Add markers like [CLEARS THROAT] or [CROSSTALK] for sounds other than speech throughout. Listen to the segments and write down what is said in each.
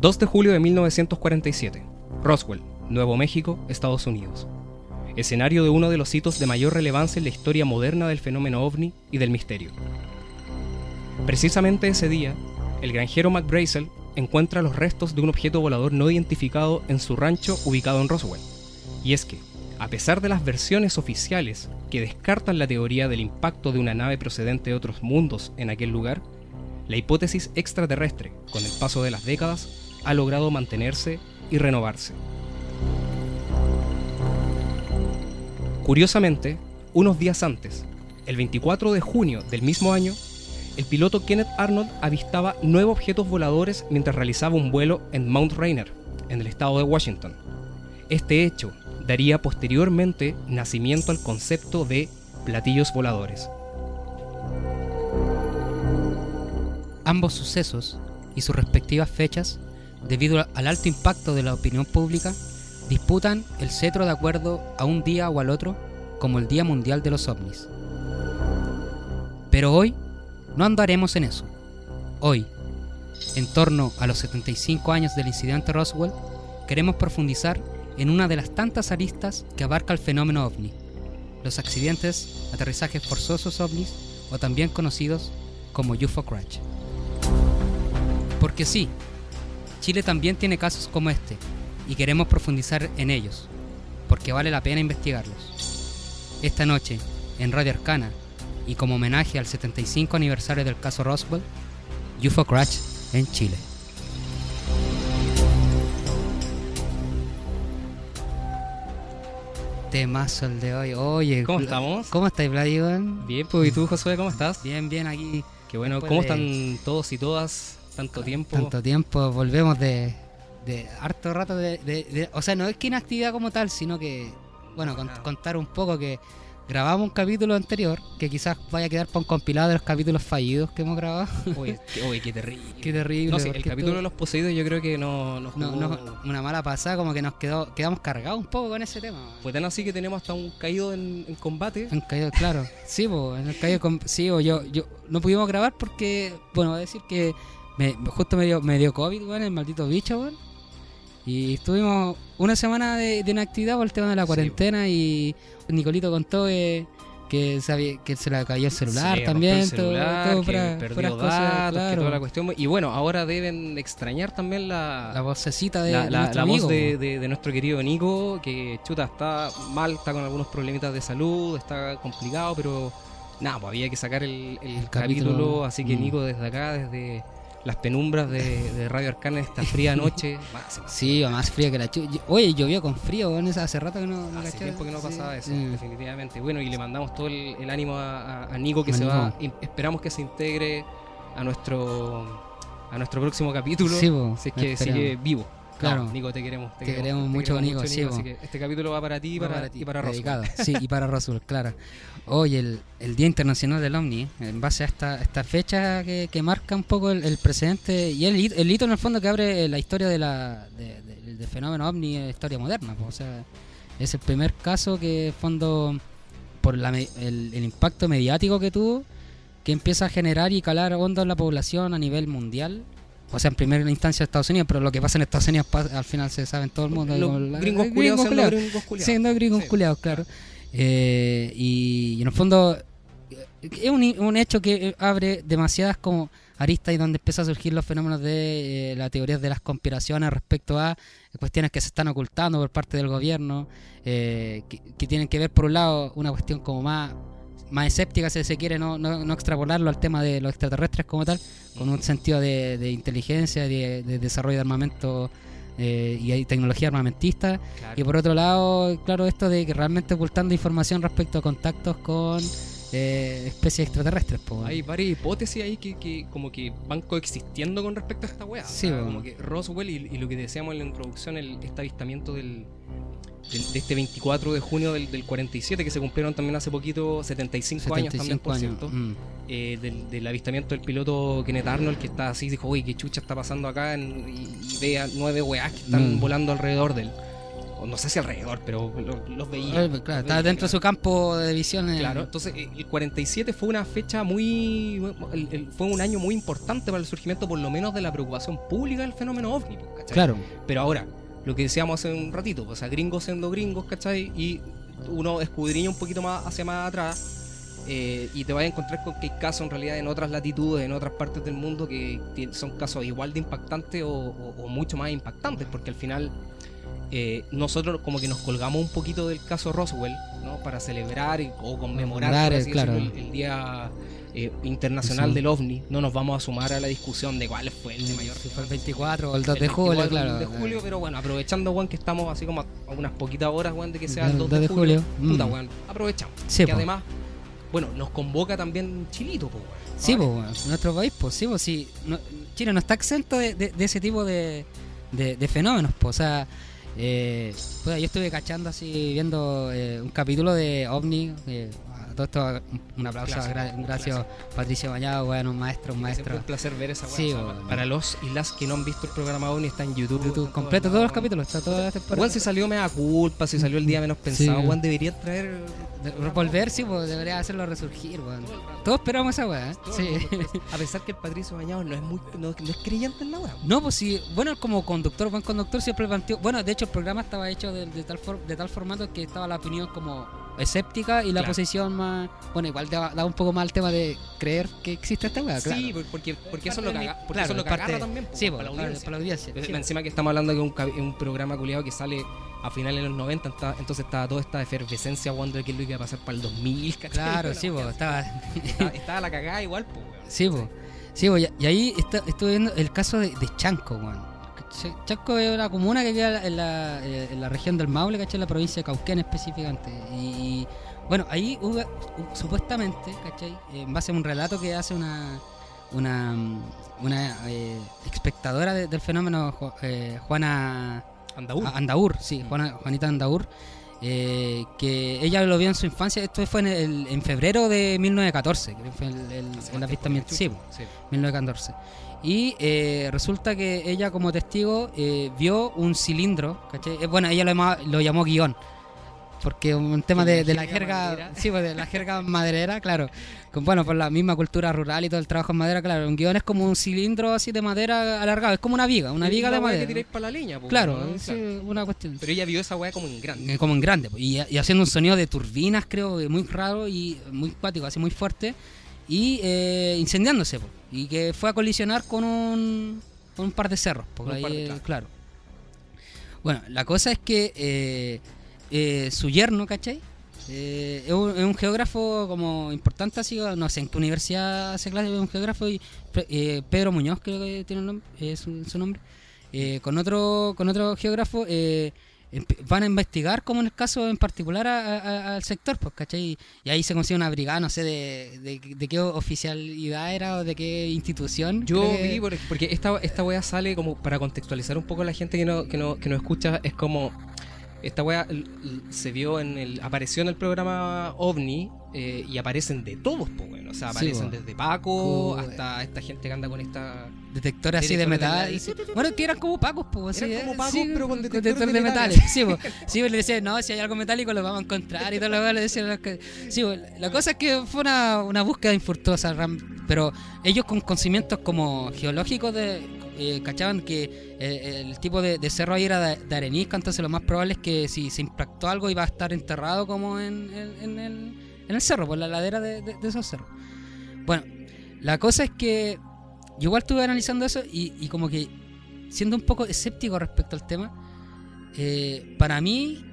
2 de julio de 1947. Roswell, Nuevo México, Estados Unidos. Escenario de uno de los hitos de mayor relevancia en la historia moderna del fenómeno ovni y del misterio. Precisamente ese día, el granjero McBrazel encuentra los restos de un objeto volador no identificado en su rancho ubicado en Roswell. Y es que, a pesar de las versiones oficiales que descartan la teoría del impacto de una nave procedente de otros mundos en aquel lugar, la hipótesis extraterrestre, con el paso de las décadas, ha logrado mantenerse y renovarse. Curiosamente, unos días antes, el 24 de junio del mismo año, el piloto Kenneth Arnold avistaba nueve objetos voladores mientras realizaba un vuelo en Mount Rainier, en el estado de Washington. Este hecho daría posteriormente nacimiento al concepto de platillos voladores. Ambos sucesos y sus respectivas fechas, debido al alto impacto de la opinión pública, disputan el cetro de acuerdo a un día o al otro como el Día Mundial de los OVNIs. Pero hoy no andaremos en eso. Hoy, en torno a los 75 años del incidente Roswell, queremos profundizar en una de las tantas aristas que abarca el fenómeno ovni, los accidentes, aterrizajes forzosos ovnis o también conocidos como UFO crash. Porque sí, Chile también tiene casos como este y queremos profundizar en ellos, porque vale la pena investigarlos. Esta noche, en Radio Arcana, y como homenaje al 75 aniversario del caso Roswell, UFO Crash en Chile. Temazo el de hoy. Oye, ¿Cómo estamos? ¿Cómo estáis, Vladivan? Bien, pues ¿y tú, Josué, cómo estás? Bien, bien, aquí. Qué bueno, ¿cómo de están todos y todas? Tanto tiempo. Tanto tiempo, volvemos de, de harto rato de, de- de- O sea, no es que inactividad como tal, sino que, bueno, con- contar un poco que grabamos un capítulo anterior, que quizás vaya a quedar para un compilado de los capítulos fallidos que hemos grabado. [LAUGHS] Uy, qué, [LAUGHS] uy, qué terrible. Qué terrible. No sé, el capítulo de los poseídos yo creo que no nos No, no, una mala pasada, como que nos quedó, quedamos cargados un poco con ese tema. Fue tan así que tenemos hasta un caído en, en combate. Han caído, claro. Sí, pues, en el caído sí, po, yo, yo no pudimos grabar porque, bueno, voy a decir que me, justo me dio, me dio COVID, weón, el maldito bicho, weón. Y estuvimos una semana de, de inactividad por el tema de la Sí, cuarentena y Nicolito contó que, que, sabía, que se le cayó el celular también, el celular, todo, todo que puras- perdió puras datos, cosas, que claro. toda la cuestión. Y bueno, ahora deben extrañar también la, La vocecita de, la, de la- nuestro la voz amigo, de, po. de- de nuestro querido Nico, que chuta, está mal, está con algunos problemitas de salud, está complicado, pero nada, pues había que sacar el, el El capítulo, capítulo, así que mm. Nico desde acá, desde las penumbras de, de Radio Arcana esta fría noche, [LAUGHS] máxima. Sí, más frío que la chu... Oye, llovió con frío, esa- hace rato que no, no Hace cachaba. tiempo que no Sí, pasaba eso, sí. definitivamente. Bueno, y le mandamos todo el, el ánimo a, a- Nico que se va. y esperamos que se integre a nuestro a nuestro próximo capítulo. Sí, si es que esperamos. sigue vivo. Claro. No, Nico, te queremos. Te queremos mucho, Nico, sí, Así po. que este capítulo va para ti y Va para, ti, y para dedicado. Sí, y para Roswell, claro. Hoy el, el Día Internacional del OVNI, en base a esta, esta fecha que, que marca un poco el, el precedente y el, hito- el hito en el fondo que abre la historia de la, de- de- del fenómeno OVNI en la historia moderna. O sea, es el primer caso que en fondo, por la el, el impacto mediático que tuvo, que empieza a generar y calar hondo en la población a nivel mundial. O sea, en primera instancia Estados Unidos, pero lo que pasa en Estados Unidos al final se sabe en todo el mundo. Los como la- gringos culiados siendo culiados. gringos culiados. Siendo gringos Sí. culiados, claro. Eh, y, y en el fondo eh, es un, un hecho que eh, abre demasiadas como aristas y donde empiezan a surgir los fenómenos de eh, las teorías de las conspiraciones respecto a cuestiones que se están ocultando por parte del gobierno, eh, que, que tienen que ver por un lado una cuestión como más más escéptica si se quiere no, no, no extrapolarlo al tema de los extraterrestres como tal, con un sentido de, de inteligencia, de, de desarrollo de armamento eh, y hay tecnología armamentista, Claro. y por otro lado, claro, esto de que realmente ocultando información respecto a contactos con eh, especies extraterrestres. po. Hay varias hipótesis ahí que, que como que van coexistiendo con respecto a esta weá. Sí, como que Roswell y, y lo que decíamos en la introducción, el, este avistamiento del, de este 24 de junio del, del 47, que se cumplieron también hace poquito, 75, años también, 75 por años. cierto. Mm. eh, del, del avistamiento del piloto Kenneth Arnold, que está así, dijo, uy, qué chucha está pasando acá, en- y, y ve a nueve weás que están Mm. volando alrededor de él. o no sé si alrededor, pero lo- los veía. Claro, Los veía, dentro de su campo de visión. eh, Claro, entonces eh, el 47 fue una fecha muy. fue un año muy importante para el surgimiento, por lo menos, de la preocupación pública del fenómeno ovni, pues, ¿cachai? Claro. Pero ahora, lo que decíamos hace un ratito, pues, o sea, gringos siendo gringos, ¿cachai? Y uno escudriña un poquito más hacia más atrás. eh, y te vas a encontrar con que hay casos en realidad en otras latitudes, en otras partes del mundo que son casos igual de impactantes o, o- o mucho más impactantes, porque al final eh, nosotros como que nos colgamos un poquito del caso Roswell, ¿no? Para celebrar y- o conmemorar claro. el Día eh, Internacional Sí. del OVNI. No nos vamos a sumar a la discusión de cuál fue el de mayor Si fue el 24 o el 2 el de julio, 24 claro. de julio, pero bueno, aprovechando, weón, que estamos así como a unas poquitas horas, weón, de que sea el El 2 de, 2 de julio. julio, Puta, mm. weón, aprovechamos. Sí, que po. además, bueno, nos convoca también Chilito, pues. Sí, pues, bueno, nuestro país, pues sí, pues sí. no- Chile no está exento de, de- de ese tipo de, fenómenos, pues. O sea, eh, puta, yo estuve cachando así, viendo eh, un capítulo de OVNI. Todo esto, un- un aplauso, gra- gracias clásico. Patricio Bañado, bueno, un maestro, un maestro. un placer ver esa. Sí, O sea, weón. para los y las que no han visto el programa OVNI está en YouTube. YouTube está completo, todo, todos los capítulos, está toda la temporada. Weón, si salió me da culpa, si salió el día menos pensado, Sí. weón, debería traer. De- Volver, sí, pues debería hacerlo resurgir, weón. Todos esperamos esa weá, ¿eh? Sí. A pesar que el Patricio Bañado no es muy no, no es creyente en la weá. No, pues sí, bueno, como conductor, buen conductor siempre planteó. Bueno, de hecho, el programa estaba hecho de, de tal, for- de tal formato que estaba la opinión como escéptica y la Claro. posición más. Bueno, igual da, da un poco más el tema de creer que existe esta weá, claro. Sí, porque, porque eso es lo que, aga- porque Claro, eso es lo que parte- agarra también po, Sí, para, la audiencia. para la audiencia. Sí, Encima que estamos hablando de un, un programa culiado que sale a finales de los 90, enta- entonces estaba toda esta efervescencia Wonder que lo iba a pasar para el 2000, ¿cachai? Claro, sí, pues, así. estaba. Estaba, estaba la cagada igual, pues, weón. Sí, pues. Sí, y- y ahí está- estuve viendo el caso de, de Chanco, weón. Ch- Chanco es una comuna que queda en la, eh, en la región del Maule, ¿cachai? En la provincia de Cauquén específicamente. Y, bueno, ahí hubo, hu- supuestamente, ¿cachai? En base a un relato que hace una una, una eh, espectadora de- del fenómeno, eh, Juana Andaur. a- Andaur, sí, Juana, Juanita Andaur, eh, que ella lo vio en su infancia, esto fue en, el- en febrero de 1914, que fue el, el, avistamiento, sí. Sí. 1914. Y eh, resulta que ella como testigo eh, vio un cilindro, ¿cachai? Eh, bueno, ella lo, llamaba- lo llamó guion, porque un tema ¿Que de, la de la jerga [LAUGHS] sí, pues, de la jerga maderera, claro, con, bueno, por la misma cultura rural y todo el trabajo en madera, claro, un guion es como un cilindro así de madera alargado, es como una viga, una viga de madera. que tiráis para la leña, pues, Claro, Claro. una cuestión. Pero ella vio esa weá como en grande. Eh, como en grande, pues, y, y haciendo un sonido de turbinas, creo, eh, muy raro y muy cuático, así muy fuerte, y eh, incendiándose, pues, y que fue a colisionar con un, con un par de cerros, porque ahí, de- claro. claro. Bueno, la cosa es que eh, eh, su yerno, ¿cachai? Eh, es, un, es un geógrafo como importante, así, no sé en qué universidad hace clase, es un geógrafo, y Pedro Muñoz creo que tiene nombre, es su, su nombre, con otro con otro geógrafo van a investigar como en el caso en particular a- a- al sector, pues, ¿cachai? Y ahí se consigue una brigada, no sé de, de, de qué oficialidad era o de qué institución. Yo que- vi, por- porque esta, esta wea sale como para contextualizar un poco a la gente que no, que no, que no escucha, es como esta wea se vio en el, apareció en el programa OVNI eh, y aparecen de todos, pues bueno, o sea, aparecen desde Paco hasta esta gente que anda con esta detectores así de Detectores de metal. metal. sí. Bueno, que eran como pacos, pues. Eran como pacos, sí, pero con con detectores de metales. metales. Sí, pues, sí, pues, le decían, no, si hay algo metálico lo vamos a encontrar y todo lo demás, le decían. que- Sí, pues, la cosa es que fue una, una búsqueda infructuosa, pero ellos con conocimientos como geológicos de. eh, cachaban que eh, el tipo de, de cerro ahí era de, de arenisca, entonces lo más probable es que si se impactó algo iba a estar enterrado como en, en- en el, en el cerro, por la ladera de, de- de esos cerros. Bueno, la cosa es que yo igual estuve analizando eso y, y como que siendo un poco escéptico respecto al tema, eh, para mí,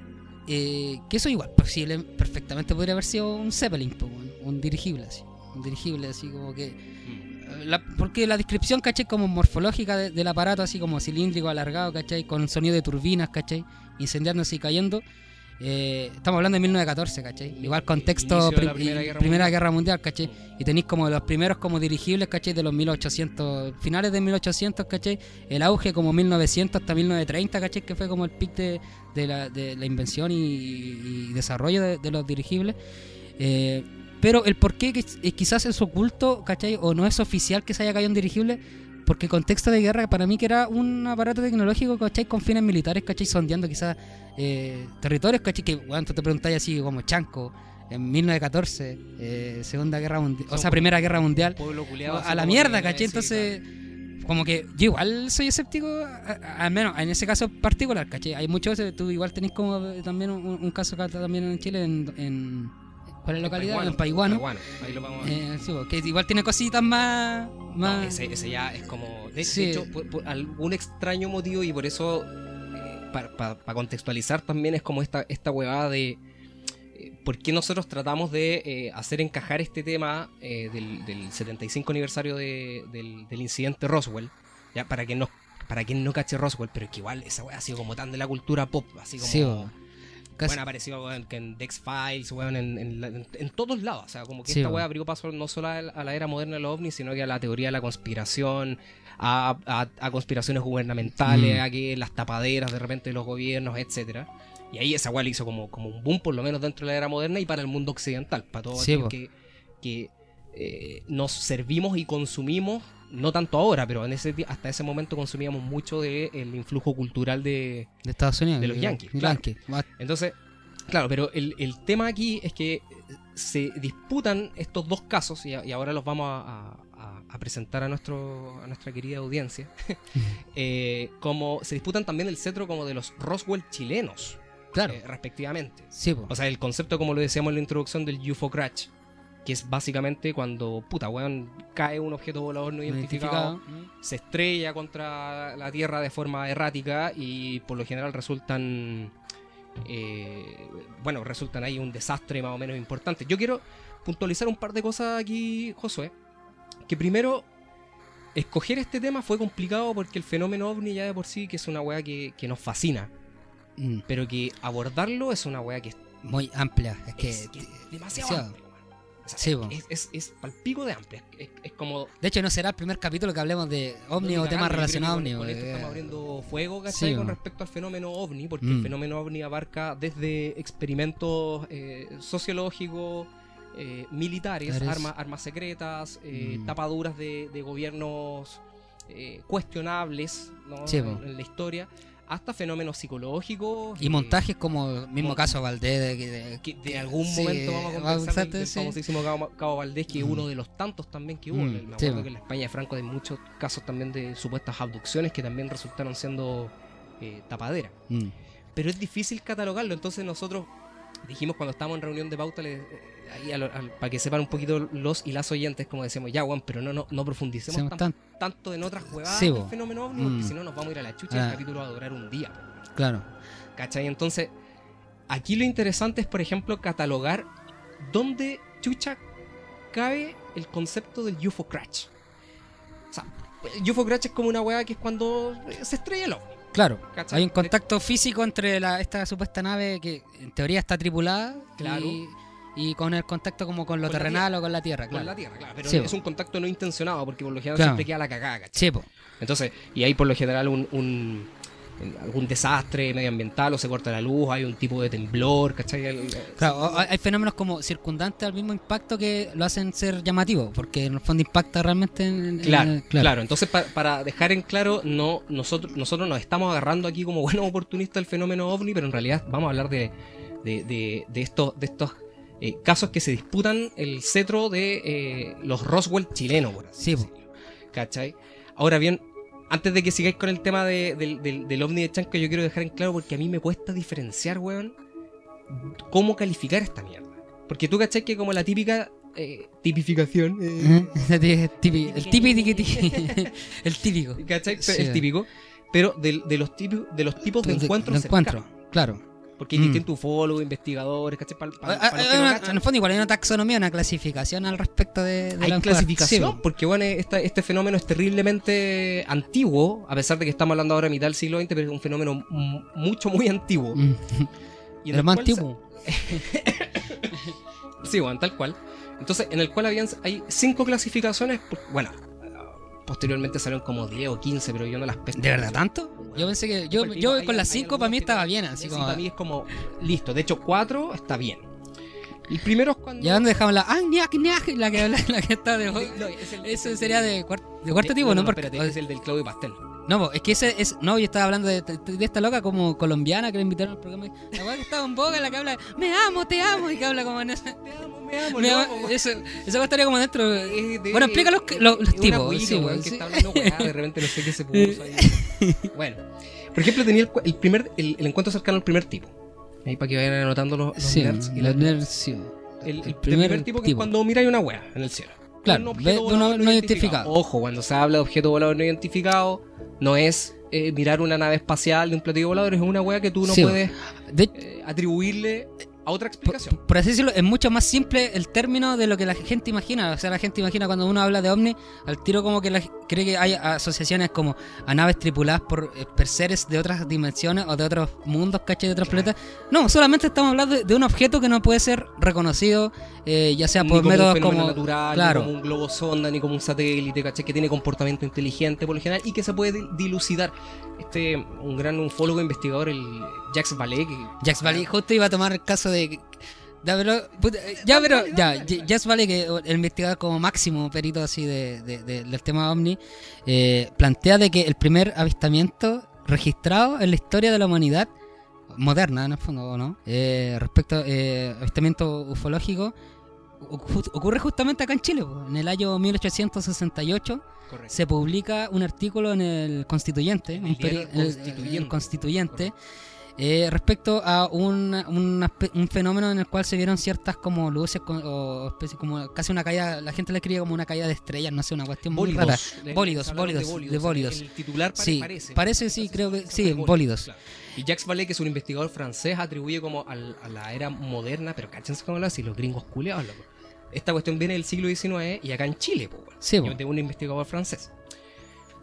eh, que eso igual, posible, perfectamente podría haber sido un Zeppelin, weón, un dirigible así, un dirigible así como que... eh, la- porque la descripción, ¿cachai? Como morfológica de- del aparato, así como cilíndrico, alargado, ¿cachai? Con sonido de turbinas, ¿cachai? Incendiándose y cayendo. Eh, estamos hablando de 1914, ¿cachai? Igual contexto Primera Guerra Primera Mundial. Guerra Mundial, ¿cachai? Y tenéis como los primeros como dirigibles, ¿cachai? De los 1800, finales de 1800, ¿cachai? El auge como 1900 hasta 1930, ¿cachai? Que fue como el pic de, de la, de la invención y, y desarrollo de, de los dirigibles. Eh, pero el por qué eh, quizás es oculto, ¿cachai? O no es oficial que se haya caído un dirigible, porque contexto de guerra para mí que era un aparato tecnológico, ¿cachai? Con fines militares, ¿cachai? Sondeando quizás eh, territorios, ¿cachai? Que, bueno, tú te preguntáis así como Chanco, en 1914, eh, Segunda Guerra Mundial, o sea, Primera Guerra Mundial, culiado. a la mierda, ¿cachai? Entonces, como que yo igual soy escéptico, al menos en ese caso particular, ¿cachai? Hay muchos, tú igual tenés como eh, también un, un caso acá también en Chile, en, en ¿cuál es la localidad? En Paiguano. Ahí lo vamos a Eh, sí, bo, que igual tiene cositas más... No, más ese, ese ya es como. De, hecho, por, por algún extraño motivo, y por eso, para contextualizar también, es como esta, esta huevada de. eh, ¿Por qué nosotros tratamos de eh, hacer encajar este tema eh, del, del 75 aniversario de- del, del incidente Roswell? Ya, para que no. Para quien no cache Roswell, pero que igual esa weá ha sido como tan de la cultura pop, así como. Sí. Casi- Bueno, apareció weón, que en Dex Files, weón, en, en, la- en- en todos lados. O sea, como que Sí, esta weá abrió paso no solo a la, a la era moderna de los ovnis, sino que a la teoría de la conspiración, a, a- a conspiraciones gubernamentales, Mm. a que las tapaderas de repente de los gobiernos, etcétera. Y ahí esa weá le hizo como, como un boom, por lo menos dentro de la era moderna y para el mundo occidental, para todos Sí, que, que eh, nos servimos y consumimos, no tanto ahora, pero en ese, hasta ese momento consumíamos mucho del influjo cultural de, de Estados Unidos. de los eh, Yankees, claro. Entonces, claro, pero el, el tema aquí es que se disputan estos dos casos, y, a- y ahora los vamos a, a- a presentar a, nuestro, a nuestra querida audiencia, [LAUGHS] eh, como se disputan también el cetro como de los Roswell chilenos, Claro. eh, respectivamente. sí. O sea, el concepto, como lo decíamos en la introducción, del UFO crash, que es básicamente cuando, puta, weón, cae un objeto volador no identificado, Identificado. se estrella contra la Tierra de forma errática y por lo general resultan, eh, bueno, resultan ahí un desastre más o menos importante. Yo quiero puntualizar un par de cosas aquí, Josué. Que primero, escoger este tema fue complicado porque el fenómeno ovni ya de por sí, que es una weá que, que nos fascina, Mm, pero que abordarlo es una weá que es, Muy amplia. Es que. es- que es demasiado demasiado. O sea, Sí, es, es, es palpico de amplia. Es, es como De hecho, no será el primer capítulo que hablemos de ovni No, o temas relacionados a ovni. con, con esto eh, estamos abriendo fuego, ¿cachai? Sí, con respecto al fenómeno ovni, porque Mm. el fenómeno ovni abarca desde experimentos eh, sociológicos, eh, militares, armas, armas secretas, eh, Mm. tapaduras de, de gobiernos cuestionables ¿no? Sí, bo. en, en la historia, hasta fenómenos psicológicos. Y montajes como el mismo caso Valdés. De, de- que de algún Sí, momento vamos a conversar del, sí. famosísimo Cabo, Cabo Valdés, que es Mm. uno de los tantos también que hubo. Mm, Me sí, acuerdo bo. que en la España de Franco hay muchos casos también de supuestas abducciones que también resultaron siendo eh, tapaderas. Mm. Pero es difícil catalogarlo, entonces nosotros dijimos cuando estábamos en reunión de pauta, le- eh, ahí a lo- al- para que sepan un poquito los y las oyentes, como decíamos, ya, Juan, pero no, no, no profundicemos tan- tan- tanto en otras jugadas Sí, del fenómeno ovni, porque Mm. si no nos vamos a ir a la chucha y Ah. el capítulo va a durar un día. Claro. ¿Cachai? Entonces, aquí lo interesante es, por ejemplo, catalogar dónde chucha cabe el concepto del UFO crash. O sea, el UFO crash es como una weá que es cuando eh, se estrella el ovni. Claro. ¿cachai? Hay un contacto físico entre la, esta supuesta nave que en teoría está tripulada Claro. y, y con el contacto como con lo Con terrenal o con la tierra. Con Claro. la Tierra, claro. Pero Sí, es un contacto no intencionado, porque por lo general Claro. siempre queda la cagada, ¿cachai? Sí, po. Entonces, y hay por lo general un, un- algún desastre medioambiental o se corta la luz, hay un tipo de temblor, ¿cachai? El- Claro, hay fenómenos como circundantes al mismo impacto que lo hacen ser llamativo, porque en el fondo impacta realmente en, Claro, en- claro, Entonces, pa- para dejar en claro, no nosotros nosotros nos estamos agarrando aquí como buenos oportunistas del fenómeno ovni, pero en realidad vamos a hablar de, de, de- de estos, de estos eh, casos que se disputan el cetro de eh, los Roswell chilenos, por así Sí, decirlo. ¿Cachai? Ahora bien, antes de que sigáis con el tema de- del, del- del ovni de Chanca, yo quiero dejar en claro porque a mí me cuesta diferenciar, weón, cómo calificar esta mierda. Porque tú, ¿cachai? Que como la típica eh, tipificación... eh, [LAUGHS] típico- el típico, el típico. ¿Cachai? Sí. El típico. Pero de, de los tipos, de los tipos de encuentros de encuentro, cercanos. claro. Porque hay Mm. distintos ufólogos, investigadores, ¿cachai? Ah, para ah, no ah, cachan, en el fondo igual hay una taxonomía, una clasificación al respecto de, de hay la clasificación, Sí, porque bueno, esta- este fenómeno es terriblemente antiguo, a pesar de que estamos hablando ahora a mitad del siglo XX, pero es un fenómeno mucho, muy antiguo. Mm. [LAUGHS] Y El más antiguo. [LAUGHS] Sí, bueno, tal cual. Entonces, en el cual habían, hay cinco clasificaciones, bueno, posteriormente salieron como 10 o 15, pero yo no las pesco. ¿De verdad tanto? Yo pensé que. Yo, yo hay- con las hay 5 para mí estaba no- bien, así sí, como. para mí es como, listo. De hecho, 4 está bien. El primero es cuando... ¿Ya dónde dejamos la. ¡Ah, ñac, ñac! La que, la, la que está de. No, es el- Eso sería de, cuart- de cuarto tipo, ¿no? no, Porque- espérate, es el del Claudio Pastel. No, es que ese es. No, yo estaba hablando de, de- esta loca como colombiana que le invitaron al programa. La weá que estaba en boga, la que habla, me amo, te amo, y que habla como en ese. Te amo, me amo, Me amo, eso, esa weá estaría como dentro. De- Bueno, explica los, los, los una tipos. sí, weón, weón, que sí. está hablando weá, de repente no sé qué se [LAUGHS] puso ahí. [LAUGHS] Bueno, por ejemplo, tenía el, el primer, el, el encuentro cercano al primer tipo. Ahí para que vayan anotando los, los Sí, nerds y los las nerds, sí. El, primer, primer tipo que es cuando miráis una wea en el cielo. Claro, Un volador no identificado. Ojo, cuando se habla de objeto volador no identificado, no es eh, mirar una nave espacial de un platillo volador, es una wea que tú no Sí, puedes De, eh, atribuirle a otra por, explicación. por así decirlo, es mucho más simple el término de lo que la gente imagina. O sea, la gente imagina cuando uno habla de ovni, al tiro como que la- cree que hay asociaciones como a naves tripuladas por, eh, por seres de otras dimensiones o de otros mundos, ¿cachai? De otros Claro. planetas. No, solamente estamos hablando de, de un objeto que no puede ser reconocido, eh, ya sea Ni por como un métodos fenómeno como... natural, claro. ni como un globo sonda, ni como un satélite, ¿cachai? Que tiene comportamiento inteligente por lo general y que se puede di- dilucidar. Este, un gran ufólogo investigador, el Jacques Vallée, que Jax justo iba a tomar el caso de. Ya, pero, puta, eh, ya, pero, ya, Jax Valley, que el investigador como máximo perito así de, de- de- del tema OVNI, eh, plantea de que el primer avistamiento registrado en la historia de la humanidad, moderna en el fondo, ¿no? Eh, respecto a eh, avistamiento ufológico, ocu- ocurre justamente acá en Chile, en el año 1868 Correcto. se publica un artículo en el Constituyente, En un el Constituyente. el Constituyente, eh, respecto a un, un fenómeno en el cual se vieron ciertas como luces o especie como casi una caída, la gente le escribe como una caída de estrellas, no sé, una cuestión muy rara. Bólidos. Bólidos, bólidos, de bólidos. El titular pare- Sí, parece. parece, sí, creo que- sí, de bólidos. claro. Y Jacques Vallée, que es un investigador francés, atribuye como al- a la era moderna, pero cáchense cómo lo hace, los gringos culeados, loco. Esta cuestión viene del siglo XIX y acá en Chile, bueno, Sí, po. de un investigador francés.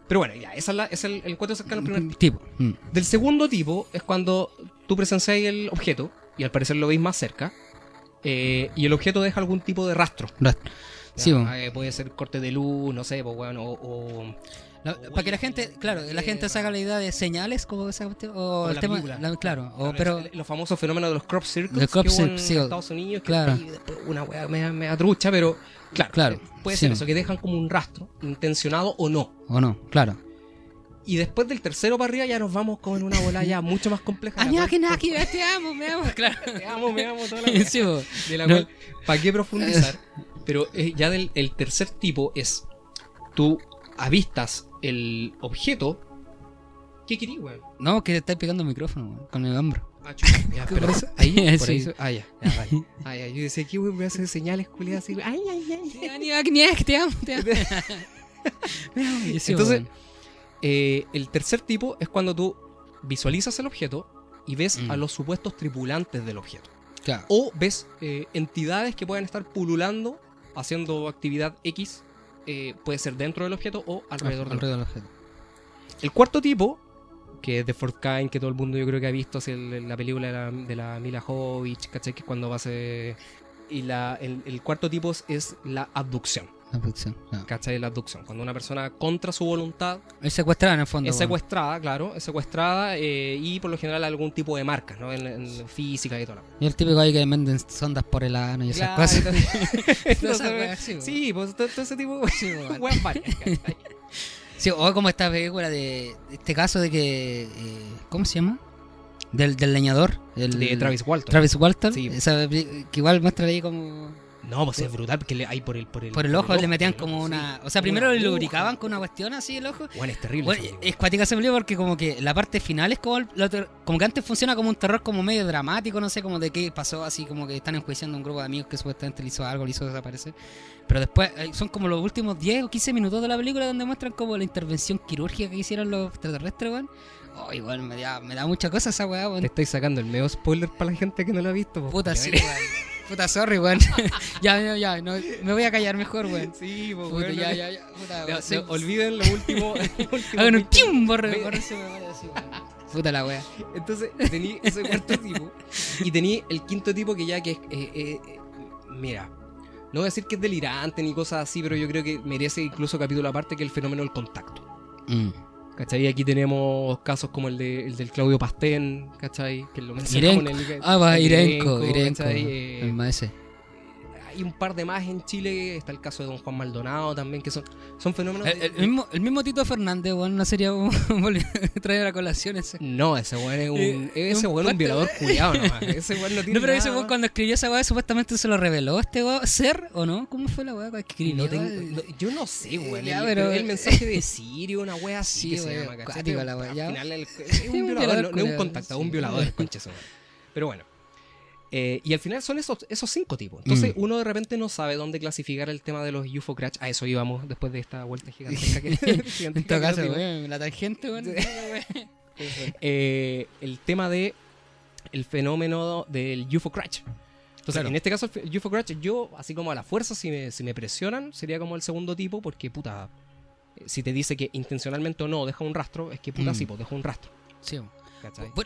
Pero bueno, ya, esa es, la, es el, el encuentro cercano al primer tipo. tipo. mm. Del segundo tipo es cuando tú presencias el objeto y al parecer lo veis más cerca eh, y el objeto deja algún tipo de rastro. Rast- Sí, po. eh, puede ser corte de luz, no sé, pues bueno, o, o- La- para que la gente, claro, la gente se haga la idea de señales como esa cuestión, o, o el la tema, la- claro, o, pero los famosos fenómenos de los crop circles De crop que hubo en sí, Estados Unidos, que claro. una weá me, me trucha, pero claro, Claro, puede sí. ser eso, que dejan como un rastro, intencionado o no. o no, claro. Y después del tercero para arriba ya nos vamos con una bola ya mucho más compleja. [LAUGHS] Que te amo, me amo, claro. [LAUGHS] Te amo, me amo, toda la. [LAUGHS] Sí, de la No. cual, ¿para qué profundizar? Pero eh, ya del el tercer tipo es, tú avistas el objeto, ¿qué querías, weón? No, que te estáis pegando el micrófono, weón, con el hombro. Ah, chucha, ya, [LAUGHS] ahí, [LAUGHS] por Sí. ahí, se- ah, ya, ya, vale. [LAUGHS] Ah, ya, yo decía, ¿qué weón me hace señales culiadas así? Ay, ay, ay. Te amo, te amo. Entonces. Eh, el tercer tipo es cuando tú visualizas el objeto y ves Mm. a los supuestos tripulantes del objeto. Claro. O ves eh, entidades que pueden estar pululando, haciendo actividad X, eh, puede ser dentro del objeto o alrededor del alrededor del objeto. El cuarto tipo, que es de Fort Kind, que todo el mundo yo creo que ha visto, es el- la película de la, de la Mila Jovovich, ¿cachai? Que cuando va a ser... Y la, el, el cuarto tipo es la abducción, La producción. claro. ¿cachai? La abducción. Cuando una persona contra su voluntad Es secuestrada en el fondo. es secuestrada, claro, es secuestrada eh, y por lo general algún tipo de marcas, ¿no? En, en física y toda la Y el típico ahí que venden sondas por el ano y esas Claro, cosas. entonces- [LAUGHS] entonces, sí, sí, pues todo, todo ese tipo de Sí, [LAUGHS] ¿cachai? Sí, o como esta película de de este caso de que. eh, ¿Cómo se llama? Del, del leñador. El, De Travis Walton. Travis Walton. Sí. Esa, que igual muestra ahí como. No, pues es brutal porque le, hay por el por el, Por el ojo le metían como una. O sea, primero le lubricaban con una cuestión así el ojo. Bueno, es terrible. Bueno, es cuática esa película porque como que la parte final es como el- como que antes funciona como un terror como medio dramático, no sé, como de qué pasó, así como que están enjuiciando a un grupo de amigos que supuestamente le hizo algo, le hizo desaparecer. Pero después eh, son como los últimos 10 o 15 minutos de la película donde muestran como la intervención quirúrgica que hicieron los extraterrestres, weón. Oh, igual me da, me da mucha cosa esa weá, weón. Te estoy sacando el medio spoiler para la gente que no lo ha visto. pues, Puta, sí, weón. [LAUGHS] Puta, sorry, weón. [LAUGHS] ya, ya, ya, no, me voy a callar mejor, weón. Sí, pues, Puta, weón, ya, ya, ya. Puta, no, sí. olviden lo último. [LAUGHS] Hagan un 20 chum, borre, borre ese weón, así, weón. Puta la wea. Entonces tení ese cuarto tipo y tení el quinto tipo que ya que es... eh, eh, mira, no voy a decir que es delirante ni cosas así, pero yo creo que merece incluso capítulo aparte que es el fenómeno del contacto. Mm. ¿Cachai? Aquí tenemos casos como el, de, el del Claudio Pastén, ¿cachai? Que lo mencionamos en el... Ah, va, Irenko, Irenko. ¿cachai? Eh, El maese. Hay un par de más en Chile. Está el caso de Don Juan Maldonado también, que son, son fenómenos. El, de- el mismo, el mismo Tito Fernández, weón, no sería [LAUGHS] [LAUGHS] traer a la colación ese. No, ese weón es un, Eh, ese un weón violador culiado nomás. [LAUGHS] Ese weón no tiene No, pero ese weón cuando escribió esa weá supuestamente se lo reveló este weón ser o no? ¿Cómo fue la weá que escribió? No tengo- no, yo no sé, weón. Ya, el, pero- pero el mensaje de Sirio, una wea así Sí, que se weón, llama, la al final el- es un violador, no, es un contactado, un violador, concha su madre. Pero bueno. Eh, y al final son esos, esos cinco tipos. Entonces Mm. uno de repente no sabe dónde clasificar el tema de los UFO crash. A eso íbamos después de esta vuelta gigantesca que, [LAUGHS] [LAUGHS] En todo caso, la tangente, weón. [LAUGHS] Eh, el tema de el fenómeno del UFO crash. Entonces, Claro. en este caso, el UFO crash, yo, así como a la fuerza, si me, si me presionan, sería como el segundo tipo, porque puta, eh, si te dice que intencionalmente o no deja un rastro, es que puta, Mm. sí, pues deja un rastro. Sí.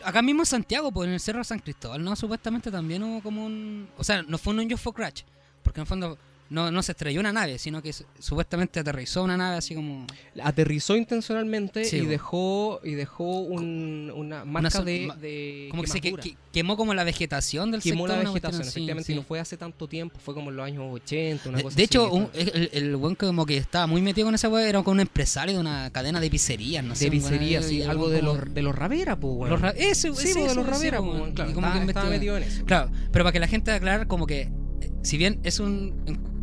Acá mismo en Santiago, pues en el Cerro San Cristóbal, ¿no? Supuestamente también hubo como un... O sea, no fue un UFO crash, porque en fondo no, no se estrelló una nave, sino que su- supuestamente aterrizó una nave así como... Aterrizó intencionalmente Sí, y bueno. dejó y dejó un- una marca so- de, de Como que se que- que- quemó como la vegetación del Quemó sector. la una vegetación, así, efectivamente, sí. y no fue hace tanto tiempo, fue como en los años 80, una De, cosa de así, hecho, que un- el, el buen como que estaba muy metido con esa weá era como un empresario de una cadena de pizzerías, no sé. de un weón pizzería, ahí, sí, algo de los, de los Ravera, pues, weón. Los ra- Sí, de los Ravera, pues, weón. claro, Y como que estaba, metido en eso. Claro, pero para que la gente aclarar como que eh, si bien es un,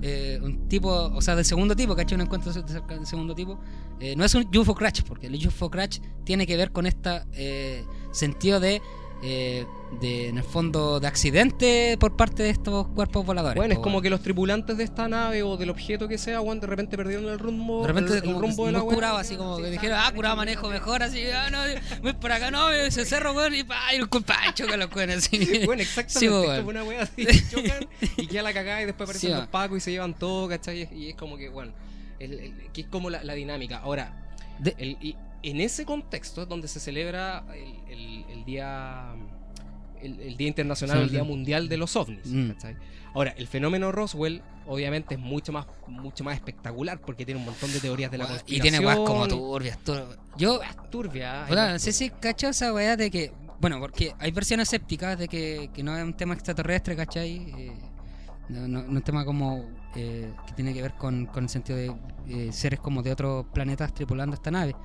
eh, un tipo, o sea, del segundo tipo, ¿cachai? Un encuentro del segundo tipo, eh, no es un UFO crash, porque el UFO crash tiene que ver con este sentido de, eh, de, en el fondo, de accidente por parte de estos cuerpos voladores. Bueno, es como weón. que los tripulantes de esta nave o del objeto que sea, weón, de repente perdieron el rumbo. De repente el, como rumbo de la curado, así como Sí, que dijeron, ah, curado manejo mejor, así, ah, no, voy por acá, no, ese cerro, weón, y pa, y culpa, y chocan los weones, así. [LAUGHS] Bueno, Sí, exactamente. weón. es como una wea así, [LAUGHS] chocan y queda la cagada y después aparecen Sí, los pacos y se llevan todo, ¿cachai? Y es como que, bueno, el- que es como la, la dinámica. Ahora, De- el- y en ese contexto es donde se celebra el, el- el día el, el Día Internacional, Sí, el Día. Mundial de los OVNIs. Mm. Ahora, el fenómeno Roswell obviamente es mucho más mucho más espectacular porque tiene un montón de teorías de la Weón, y conspiración. tiene weas como turbias. tur- Yo, turbia. más no sé si cacho esa weá de que. Bueno, porque hay versiones escépticas de que, que no es un tema extraterrestre, ¿cachai? Eh, no, no, no un tema como. eh, que tiene que ver con, con el sentido de eh, seres como de otros planetas tripulando esta nave.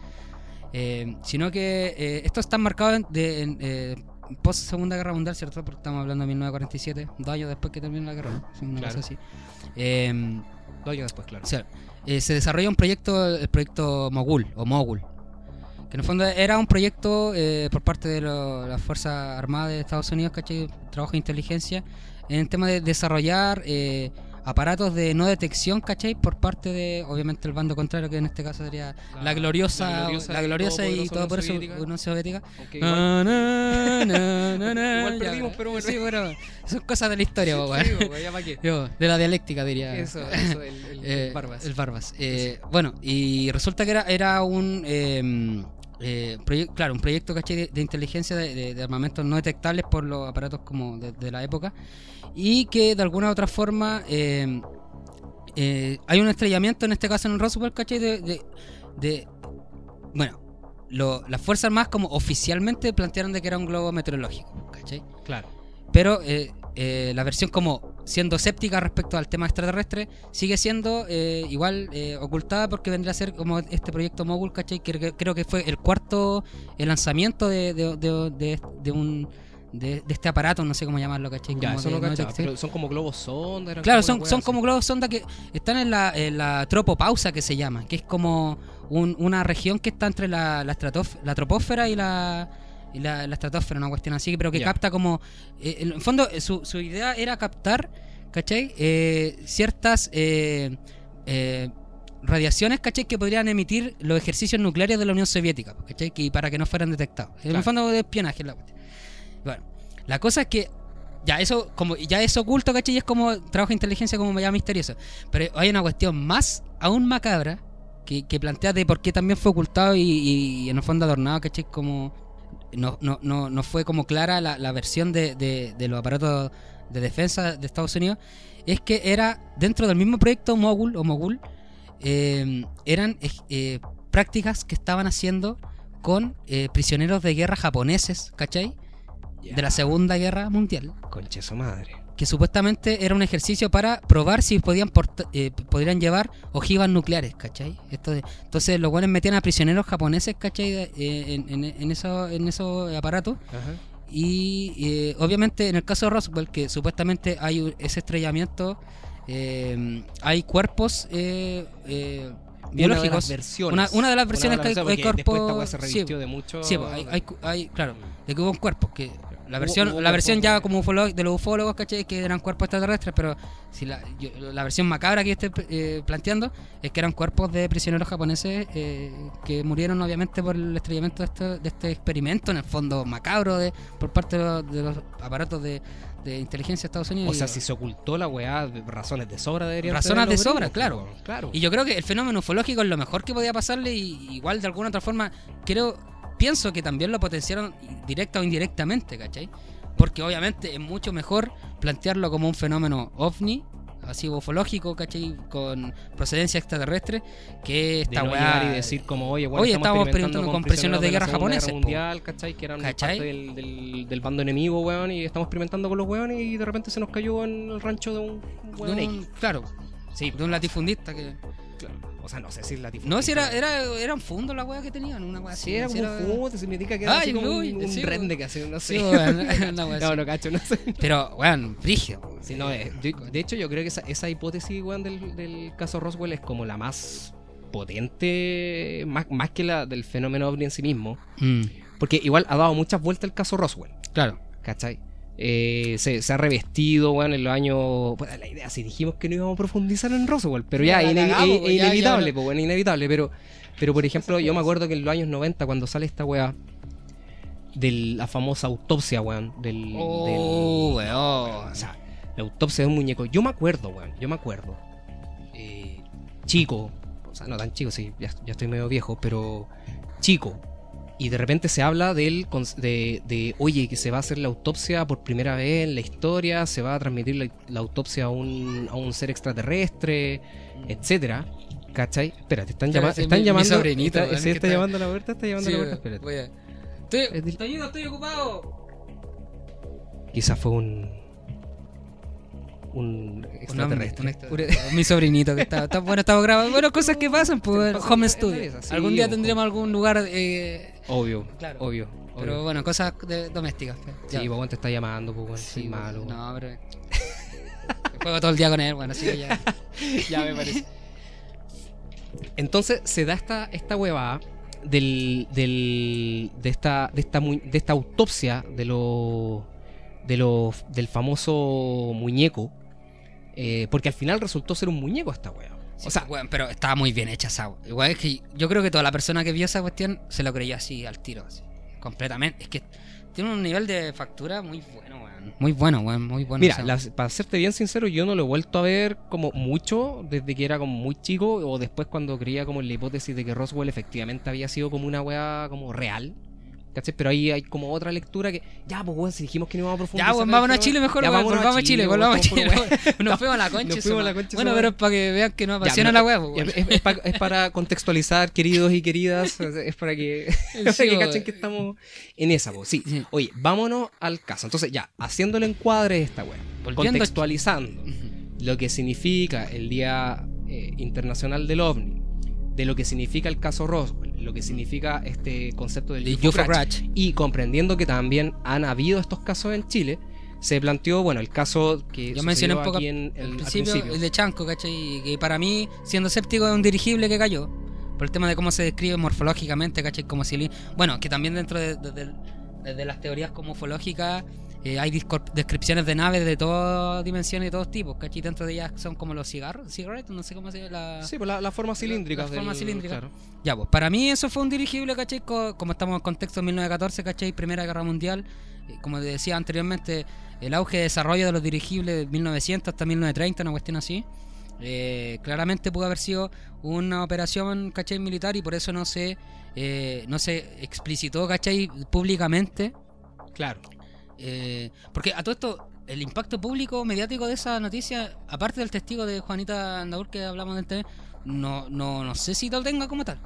Eh, sino que eh, esto está marcado en, de, en, eh, post Segunda Guerra Mundial, ¿cierto? Porque estamos hablando de 1947, dos años después que terminó la guerra, ¿no? Una Claro. cosa así. Eh, Dos años después, claro. o sea, eh, se desarrolla un proyecto, el proyecto Mogul, o Mogul, que en el fondo era un proyecto eh, por parte de lo- las Fuerzas Armadas de Estados Unidos, ¿cachai? Trabajo de inteligencia, en el tema de desarrollar eh, aparatos de no detección, ¿cachai? Por parte de, obviamente, el bando contrario, que en este caso sería la, gloriosa, la gloriosa, y todo por eso Unión Soviética. Igual- [LAUGHS] perdimos, pero bueno. Sí, bueno, son cosas de la historia. Sí, ya para qué. Yo, de la dialéctica diría. Eso, eso, el, el [LAUGHS] Eh, Barbas. El Barbas. Eh, Bueno, y resulta que era, era un. eh, eh, claro, un proyecto ¿cachai? De, de inteligencia de, de- de armamentos no detectables por los aparatos como de, la época y que de alguna u otra forma eh, eh, hay un estrellamiento en este caso en Roswell ¿cachai? de, bueno lo- las fuerzas armadas como oficialmente plantearon de que era un globo meteorológico ¿cachai? Claro. Pero la versión como siendo escéptica respecto al tema extraterrestre sigue siendo eh, igual eh, ocultada porque vendría a ser como este proyecto Mogul, ¿cachai? Que, que creo que fue el cuarto el lanzamiento de, de, de- un de, de este aparato, no sé cómo llamarlo, ¿cachai? Ya, Como eso de no no cachaba, detección. pero son como globos sonda. Claro, son, son como globos sonda que están en la, en la tropopausa que se llama, que es como un- una región que está entre la, la, la troposfera y la, y la, la estratosfera, una cuestión así, pero que capta como... eh, en el fondo, eh, su, su idea era captar, ¿cachai? Eh, ciertas... eh, radiaciones, ¿cachai? Que podrían emitir los ejercicios nucleares de la Unión Soviética, ¿cachai? Que, para que no fueran detectados. En el fondo de espionaje la cuestión. Bueno, la cosa es que ya eso como ya es oculto, ¿cachai? Y es como trabajo de inteligencia como ya misterioso. Pero hay una cuestión más aún macabra que, que plantea de por qué también fue ocultado y, y en el fondo adornado, ¿cachai? Como no, no, no, no fue como clara la, la versión de, de- de los aparatos de defensa de Estados Unidos. Es que era dentro del mismo proyecto Mogul o Mogul, eh, eran eh, prácticas que estaban haciendo con eh, prisioneros de guerra japoneses, ¿cachai? De la Segunda Guerra Mundial. Conche su madre. Que supuestamente era un ejercicio para probar si podían eh, podrían llevar ojivas nucleares, ¿cachai? Esto de- entonces los buenos metían a prisioneros japoneses, ¿cachai? De- eh, en, en, en eso- en esos aparatos. Ajá. Y eh, obviamente en el caso de Roswell, que supuestamente hay ese estrellamiento, eh, hay cuerpos eh, Una de biológicos. las versiones. Una- una de las versiones Una de que hay- cuerpos- Después esta sí, de mucho. Sí, hay, hay, hay- claro, de que hubo un cuerpo, que la versión, hubo la versión ya como ufólogo- de los ufólogos, ¿cachai? Que eran cuerpos extraterrestres, pero si la, yo- la versión macabra que yo estoy eh, planteando es que eran cuerpos de prisioneros japoneses eh, que murieron obviamente por el estrellamiento de este, de este experimento, en el fondo macabro de, por parte de los, de los aparatos de, de inteligencia de Estados Unidos. O sea, si se ocultó la weá, razones de sobra deberían Razones de sobra, claro. claro. Y yo creo que el fenómeno ufológico es lo mejor que podía pasarle y igual de alguna otra forma creo, pienso que también lo potenciaron directa o indirectamente, ¿cachai? Porque obviamente es mucho mejor plantearlo como un fenómeno ovni, así ufológico, ¿cachai? Con procedencia extraterrestre, que de esta no weá... y decir como, oye, bueno, Oye, estamos experimentando con prisioneros de la guerra japoneses, Guerra po. mundial, ¿cachai? Que eran ¿Cachai? parte del, del, del bando enemigo, weón, y estamos experimentando con los weones y de repente se nos cayó en el rancho de un de weón un- X. claro, Sí, de un latifundista que... claro. O sea, no sé si es la No, si era, era, eran fundos la weá que tenían, una weá así. Sí, era si como un significa que era Ay, así como uy, un, un sí, rende que hace, no sé. Sí, weá [LAUGHS] no, así. no cacho, no sé. Pero, weón, brígido. Sí, no, eh, yo- de hecho, yo creo que esa, esa hipótesis, weón, del, del caso Roswell es como la más potente, más, más que la del fenómeno ovni en sí mismo. Mm, Porque igual ha dado muchas vueltas el caso Roswell, claro. ¿cachai? Eh, se, se ha revestido, weón, en los años. Pues, la idea, si dijimos que no íbamos a profundizar en Roswell, pero ya, Ya, ine- cagamos, es pues, ya, inevitable, ya, pues, bueno, inevitable. Pero, pero por ejemplo, yo me acuerdo que en los años 90, cuando sale esta weá de la famosa autopsia, weón, del. Oh, del- weón. o sea, la autopsia de un muñeco. Yo me acuerdo, weón, yo me acuerdo. Eh, chico, o sea, no tan chico, sí, ya, ya estoy medio viejo, pero chico. Y de repente se habla del, de, de, oye, que se va a hacer la autopsia por primera vez en la historia, se va a transmitir la, la autopsia a un, a un ser extraterrestre, etcétera. ¿Cachai? Espérate, están, llama- están mi- mi llamando. sobrinito, está, sí, está está- llamando a la puerta, está llamando a la puerta, espérate. voy a- Estoy, Es del- te ayudo, estoy ocupado. Quizás fue un. Un extraterrestre. Un extra- Mi sobrinito que está, está- bueno, estamos grabando. Bueno, cosas que pasan, pues home studio. Algún día tendremos algún lugar, eh, Obvio, Claro. obvio. pero obvio. bueno, cosas de- domésticas. Sí, pues bueno, te está llamando, pues bueno, Sí, sí, malo. No, pero. [LAUGHS] Juego todo el día con él, bueno, así que ya. [LAUGHS] ya me parece. Entonces se da esta, esta huevada del, del, de, esta, de, esta, de esta autopsia de lo, de lo, del famoso muñeco. eh, porque al final resultó ser un muñeco esta hueá. Sí, O sea, weón, pero estaba muy bien hecha esa. Igual es que yo creo que toda la persona que vio esa cuestión se lo creyó así al tiro, así, completamente. Es que tiene un nivel de factura muy bueno, weón. Muy bueno, weón, muy bueno. Mira, las- para serte bien sincero, yo no lo he vuelto a ver como mucho desde que era como muy chico o después cuando creía como en la hipótesis de que Roswell efectivamente había sido como una weá como real. ¿Cachai? Pero ahí hay como otra lectura que, ya, pues weón, si dijimos que no íbamos a profundizar. Ya, el vámonos a Chile mejor, weón, volvamos a Chile, volvamos a Chile. [LAUGHS] Nos fuimos a la concha. Nos fuimos a la concha, Bueno, pero es para que vean que nos apasiona la weá, weón. es, es pa- es para contextualizar, queridos y queridas. [LAUGHS] Es para que, [LAUGHS] cachen que estamos en esa, pues. Sí. Oye, vámonos al caso. Entonces, ya, haciendo el encuadre de esta weá, contextualizando lo que significa el Día eh, Internacional del OVNI, de lo que significa el caso Roswell, lo que significa este concepto del Crash. y comprendiendo que también han habido estos casos en Chile, se planteó, bueno, el caso que Yo mencioné un poco aquí en, el- al principio, principio. el de Chanco, ¿cachai? Que para mí, siendo escéptico, es un dirigible que cayó. Por el tema de cómo se describe morfológicamente, ¿cachai? Como si... Bueno, que también dentro de, de- de- de las teorías como ufológicas eh, hay descripciones de naves de todas dimensiones y todos tipos, ¿cachai? Dentro de ellas son como los cigarros, cigarettes, no sé cómo se llama la... Sí, pues la, la forma cilíndrica. la forma cilíndrica. Claro. Ya, pues para mí eso fue un dirigible, ¿cachai? Co- Como estamos en contexto de 1914, ¿cachai? Primera Guerra Mundial. Eh, Como decía anteriormente, el auge de desarrollo de los dirigibles de 1900 hasta 1930, una cuestión así. Eh, claramente pudo haber sido una operación, ¿cachai? Militar y por eso no se, eh, no se explicitó, ¿cachai? Públicamente. Claro. Eh, porque a todo esto, el impacto público mediático de esa noticia, aparte del testigo de Juanita Andaur que hablamos del TV, no, no, no sé si lo tenga como tal.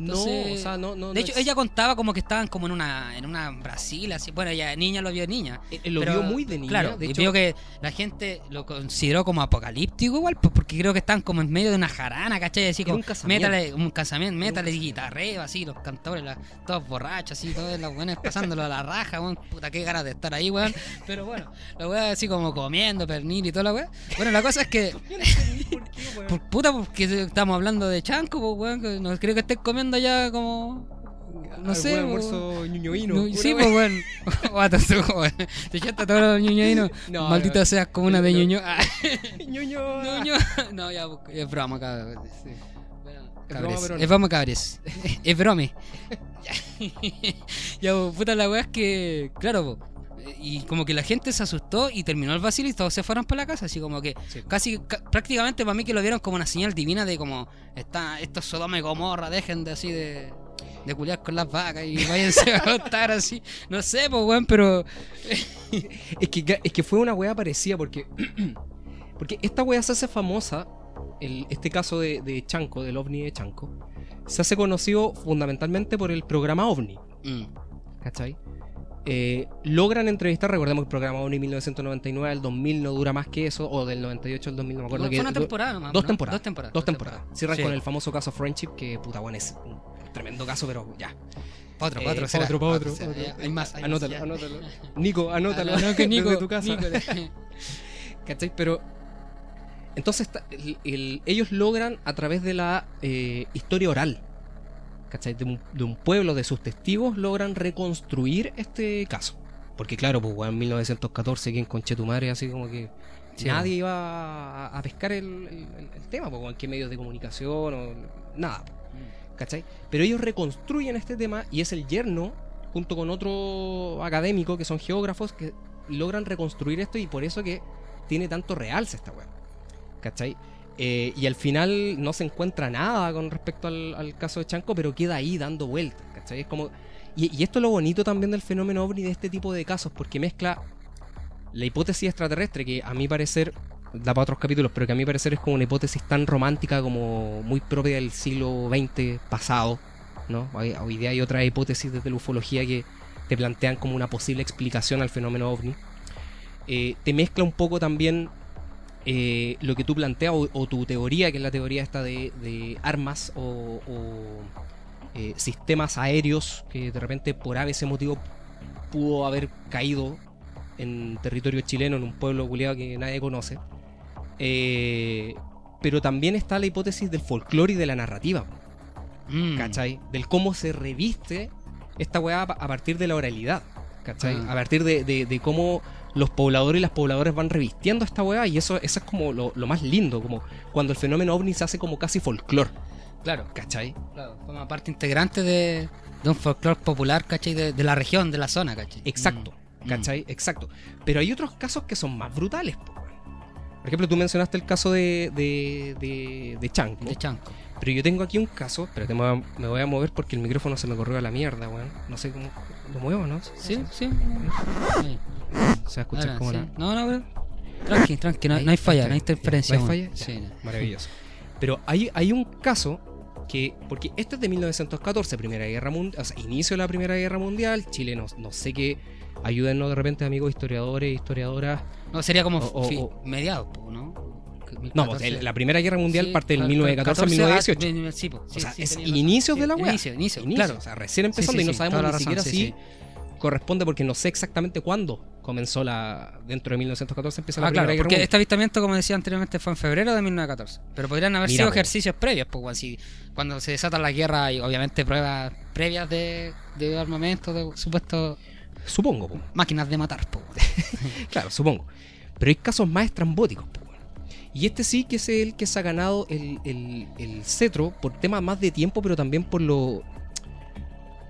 No, o sea, no, no. de hecho, es- ella contaba como que estaban como en una en una Brasil, así. Bueno, ella niña lo vio niña. eh, lo pero, vio muy de niña. Claro, de y hecho, vio que la gente lo consideró como apocalíptico igual, pues porque creo que están como en medio de una jarana, ¿cachai? Así como, un casamiento. métale, un casamiento, métale guitarreo, así, los cantores, las, todos borrachos, así, todos los buenos pasándolo a la raja, weón, puta, qué ganas de estar ahí, weón. Pero bueno, la weá así como comiendo, pernil y toda la weá. Bueno, la cosa es que, [LAUGHS] por qué, weón. por puta, porque estamos hablando de chanco, pues, weón, no creo que estés comiendo ya como... No sé, almuerzo ñoñoíno, no, sí, pues, weón. [LAUGHS] Guata, tú, weón. Te echaste a todos los ñoñoínos. [LAUGHS] No, Maldita seas como una de Ñoño. [LAUGHS] ñoño. No, ya, pues, es broma, cabrón. Sí. Bueno, Es cabres. Es broma, cabres. Es brome. ya, puta, la weá es que, claro, po, y como que la gente se asustó y terminó el vacío y todos se fueron para la casa, así como que Sí. casi ca- prácticamente para mí que lo vieron como una señal divina de como está esto es Sodoma y Gomorra, dejen de así de de culiar con las vacas y váyanse a [LAUGHS] acostar así. No sé, pues weón, pero [LAUGHS] Es que, es que fue una wea parecida porque. [CLEARS THROAT] porque esta wea se hace famosa. el- este caso de, de Chanco, del ovni de Chanco, se hace conocido fundamentalmente por el programa OVNI. mm, ¿Cachai? Eh, logran entrevistar, recordemos que el programa OVNI 1999 al 2000 no dura más que eso, o del 98 al 2000, no me acuerdo. fue que, una temporada nomás, dos ¿no? temporadas. Dos temporadas. Dos temporadas. Cierran Sí. con el famoso caso Friendship, que puta, bueno, es un tremendo caso, pero ya. Otro, Eh, otro, pa' será. otro, pa' otro, será. otro. Ya, Hay más, hay Anótalo, más, anótalo. Nico, [LAUGHS] anótalo. Ah, no, que Nico, desde tu casa. Nico, [LAUGHS] ¿Cachai? Pero. Entonces, el- el- ellos logran a través de la eh, historia oral, ¿cachai? De un, de un pueblo, de sus testigos, logran reconstruir este caso. Porque, claro, pues, en 1914, quien conche tu madre, así como que. Sí, nadie iba a, a pescar el, el- el tema, pues, qué medios de comunicación o. Nada. ¿cachai? Pero ellos reconstruyen este tema y es el yerno, junto con otro académico que son geógrafos, que logran reconstruir esto y por eso que tiene tanto realce esta weá. ¿Cachai? Eh, y al final no se encuentra nada con respecto al, caso de Chanco, pero queda ahí dando vueltas, ¿cachai? Como... Y, esto es lo bonito también del fenómeno ovni de este tipo de casos, porque mezcla la hipótesis extraterrestre, que a mi parecer da para otros capítulos, pero que a mi parecer es como una hipótesis tan romántica como muy propia del siglo XX pasado, ¿no? Hoy, hoy día hay otras hipótesis desde la ufología que te plantean como una posible explicación al fenómeno ovni. Eh, te mezcla un poco también eh, lo que tú planteas o, o tu teoría, que es la teoría esta de, de armas o, o, eh, sistemas aéreos que de repente por ese motivo pudo haber caído en territorio chileno, en un pueblo culiado que nadie conoce. Eh, pero también está la hipótesis del folclore y de la narrativa, Mm. ¿cachai? Del cómo se reviste esta weá a partir de la oralidad, ¿cachai? Ah. A partir de, de- de cómo los pobladores y las pobladoras van revistiendo esta weá y eso, eso es como lo, lo más lindo, como cuando el fenómeno ovni se hace como casi folclore, Claro, ¿cachai? claro. Forma parte integrante de, de un folclore popular, ¿cachai? De, de la región, de la zona, ¿cachai? Exacto, Mm. ¿cachai? Exacto. Pero hay otros casos que son más brutales, po. Por ejemplo, tú mencionaste el caso de, de, de, de Chanco. Mm. De chanco. Pero yo tengo aquí un caso, espérate, me voy, a, me voy a mover porque el micrófono se me corrió a la mierda, weón. No sé cómo. ¿Lo muevo, no? Sí, sí. Ahí. Se va a escuchar Ahora, como sí. la. No, no, bro. Tranqui, tranqui, no, Ahí, no hay falla, no hay interferencia. ¿No hay falla? Sí, no. Maravilloso. Pero hay, hay un caso que. Porque este es de 1914, Primera Guerra Mundial. O sea, inicio de la Primera Guerra Mundial. Chile, no, no sé qué. Ayúdennos de repente, amigos historiadores, historiadoras. No, sería como O- o- mediados, ¿no? No, pues, el- la Primera Guerra Mundial Sí, parte del claro, 1914 al 14, 1918. ah, sí, po, sí, o sea, es razón. inicios de la weá. Inicio, inicio, Inicio, claro. O sea, recién empezando y no sabemos ni siquiera razón, si corresponde porque no sé exactamente cuándo comenzó la. Dentro de 1914 empieza la Ah, Primera claro, Guerra porque Mundial. este avistamiento, como decía anteriormente, fue en febrero de 1914. Pero podrían haber Mira, sido po. ejercicios previos, pues, cuando se desata la guerra hay obviamente pruebas previas de, de armamento, de supuestos Supongo, po. máquinas de matar, pues. [LAUGHS] Claro, supongo. Pero hay casos más estrambóticos, po. Y este sí que es el que se ha ganado el, el, el cetro por temas más de tiempo, pero también por lo.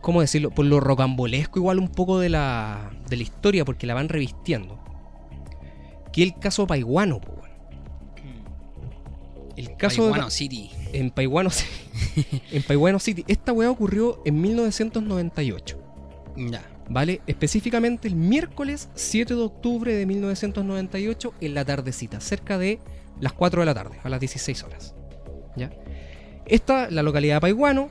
¿Cómo decirlo? Por lo rocambolesco, igual un poco de la, de la historia, porque la van revistiendo. Que el caso Paiguano, po. El caso de- City. en Paiguano, [LAUGHS] en Paiguano City. Esta weá ocurrió en 1998. Ya. ¿Vale? Específicamente el miércoles 7 de octubre de 1998 en la tardecita, cerca de las 4 de la tarde, a las 16 horas. ¿Ya? Esta, la localidad de Paiguano,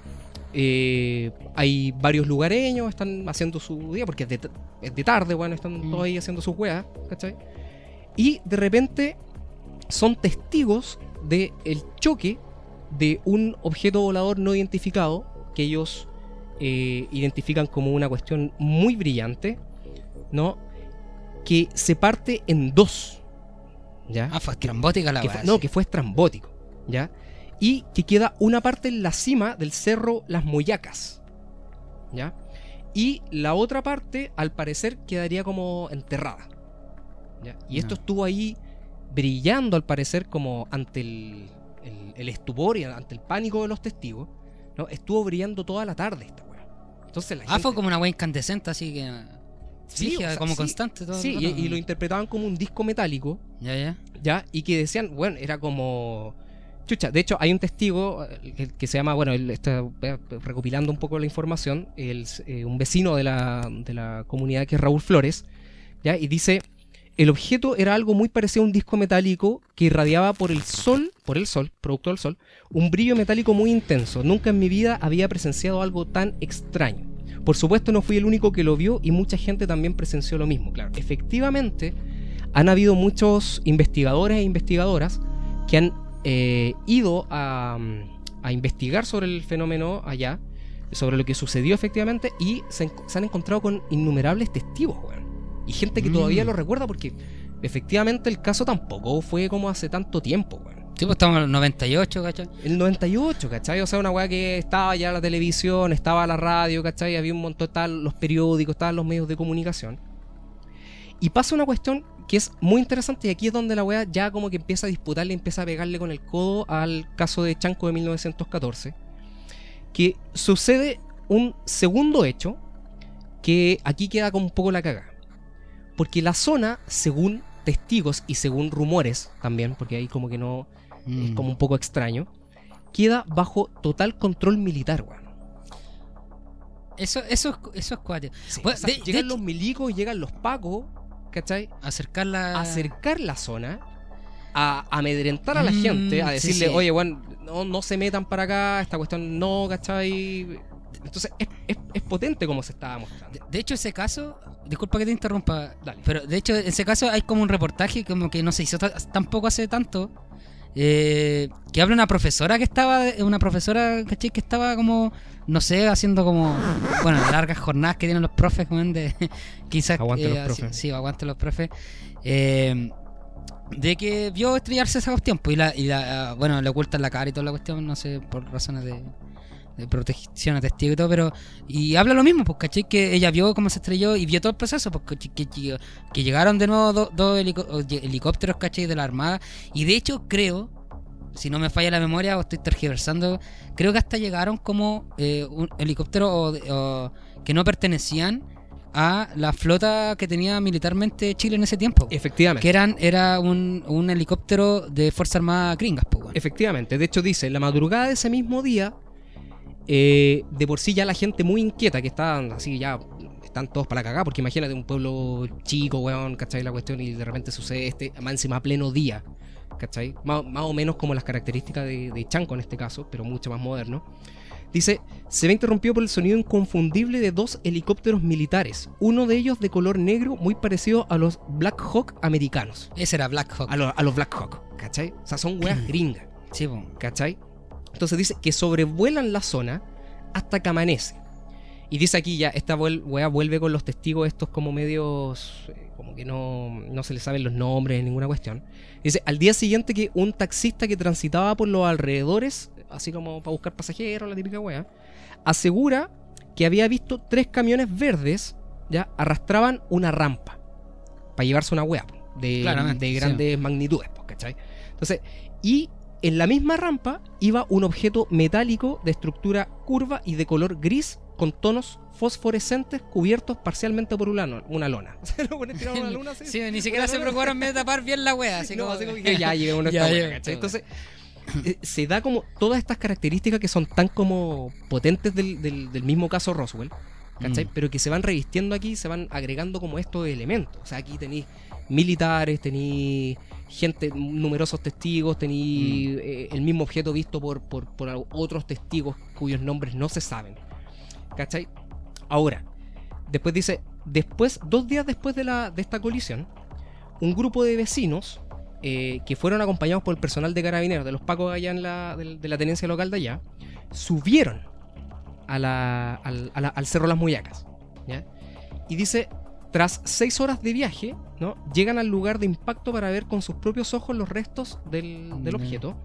eh, hay varios lugareños, están haciendo su día, porque es de, es de tarde, bueno, están Mm. todos ahí haciendo sus weas, ¿cachai? Y de repente son testigos del el choque de un objeto volador no identificado que ellos eh, identifican como una cuestión muy brillante, ¿no? Que se parte en dos, ¿ya? Ah, fue estrambótica la que fue- no, que fue estrambótico, ¿ya? Y que queda una parte en la cima del cerro Las Moyacas, ¿ya? Y la otra parte, al parecer, quedaría como enterrada, ¿ya? Y esto estuvo ahí brillando, al parecer, como ante el, el- el estupor y ante el pánico de los testigos, ¿no? Estuvo brillando toda la tarde esta weá. Entonces la Ah, gente- fue como una weá incandescente, así que. Sí, rígida, o sea, como sí, constante todo Sí, y, lo interpretaban como un disco metálico, Ya, ya. ¿ya? Y que decían, bueno, era como... Chucha, de hecho hay un testigo eh, que, que se llama, bueno, él está eh, recopilando un poco la información, el- eh, un vecino de la, de la comunidad que es Raúl Flores, ¿ya? Y dice, el objeto era algo muy parecido a un disco metálico que irradiaba por el sol, por el sol, producto del sol, un brillo metálico muy intenso. Nunca en mi vida había presenciado algo tan extraño. Por supuesto no fui el único que lo vio y mucha gente también presenció lo mismo. Claro, efectivamente han habido muchos investigadores e investigadoras que han eh, ido a, mm, a investigar sobre el fenómeno allá, sobre lo que sucedió efectivamente, y se, han encontrado con innumerables testigos, weón. Y gente que Mm. todavía lo recuerda porque efectivamente el caso tampoco fue como hace tanto tiempo, weón. Pues estamos en el 98, ¿cachai? El 98, ¿cachai? O sea, una weá que estaba ya la televisión, estaba la radio, ¿cachai? Había un montón, estaban los periódicos, estaban los medios de comunicación. Y pasa una cuestión que es muy interesante y aquí es donde la weá ya como que empieza a disputarle, empieza a pegarle con el codo al caso de Chanco de 1914. Que sucede un segundo hecho que aquí queda como un poco la caga. Porque la zona, según testigos y según rumores también, porque ahí como que no, es Mm. como un poco extraño, queda bajo total control militar, weón. Eso, eso, es, eso es cuático. Sí, Bueno, o sea, de- llegan de los milicos, llegan los pacos, ¿cachai? Acercarla. A acercar la zona, a amedrentar a la Mm, gente, a decirle, sí. oye, bueno, no, no se metan para acá, esta cuestión no, ¿cachai? Entonces es, es- es potente como se estaba mostrando. De, de hecho, ese caso, disculpa que te interrumpa, Dale. pero de hecho, en ese caso hay como un reportaje como que no se hizo ta- tampoco hace tanto, eh, que habla una profesora que estaba, una profesora, ¿cachai? Que estaba como, no sé, haciendo como, bueno, largas jornadas que tienen los profes, weón, de [LAUGHS] quizás... Aguante los así- profes. Sí, aguante los profes. eh, de que vio estrellarse esa cuestión, pues, y, la, y la, bueno, le ocultan la cara y toda la cuestión, no sé, por razones de, de protección a testigo y todo, pero. Y habla lo mismo, pues, ¿cachai? Que ella vio cómo se estrelló y vio todo el proceso, pues, ¿cachai? que, que, que llegaron de nuevo do- dos helico- o- ye- helicópteros, ¿cachai? De la Armada. Y de hecho, creo, si no me falla la memoria o estoy tergiversando, creo que hasta llegaron como eh, un helicóptero o, o que no pertenecían a la flota que tenía militarmente Chile en ese tiempo. Efectivamente. Que eran, era un, un helicóptero de Fuerza Armada gringas, pues, weón. Efectivamente, de hecho dice, la madrugada de ese mismo día, eh, de por sí ya la gente muy inquieta, que estaban así ya, están todos para cagar, porque imagínate un pueblo chico, weón, ¿cachai? La cuestión y de repente sucede este, más encima a pleno día, ¿cachai? Más, más o menos como las características de, de Chanco en este caso, pero mucho más moderno. Dice, se ve interrumpido por el sonido inconfundible de dos helicópteros militares, uno de ellos de color negro muy parecido a los Black Hawk americanos, Ese era Black Hawk. a, los- a los Black Hawk, ¿cachai? O sea, son weas [CLEARS THROAT] gringas. Sí. ¿Cachai? Entonces dice que sobrevuelan la zona hasta que amanece. Y dice aquí ya, esta weá vuelve con los testigos estos como medios, eh, como que no, no se les saben los nombres, ninguna cuestión. Dice, al día siguiente que un taxista que transitaba por los alrededores, así como para buscar pasajeros, la típica weá, asegura que había visto tres camiones verdes, ya, arrastraban una rampa para llevarse una weá, de, de sí. grandes magnitudes, po, ¿cachai? Entonces, y en la misma rampa iba un objeto metálico de estructura curva y de color gris con tonos fosforescentes cubiertos parcialmente por una, una lona. [LAUGHS] Una luna así. Sí, ni siquiera se lona. preocuparon de tapar bien la wea. Así No, como... así como que ya llegué a una Ya, wea. Entonces, eh, se da como todas estas características que son tan como potentes del, del- del mismo caso Roswell, ¿cachai? Mm. Pero que se van revistiendo aquí, se van agregando como estos elementos. O sea, aquí tenéis militares, tenéis gente, numerosos testigos, tení Mm. eh, el mismo objeto visto por, por, por otros testigos cuyos nombres no se saben. ¿Cachai? Ahora, después dice, después, dos días después de, la, de esta colisión, un grupo de vecinos eh, que fueron acompañados por el personal de carabineros de los pacos allá en la, de, de la tenencia local de allá, subieron a la- al, a la- al Cerro Las Muyacas. ¿ya? Y dice, tras seis horas de viaje, ¿no? llegan al lugar de impacto para ver con sus propios ojos los restos del, del Ya. objeto,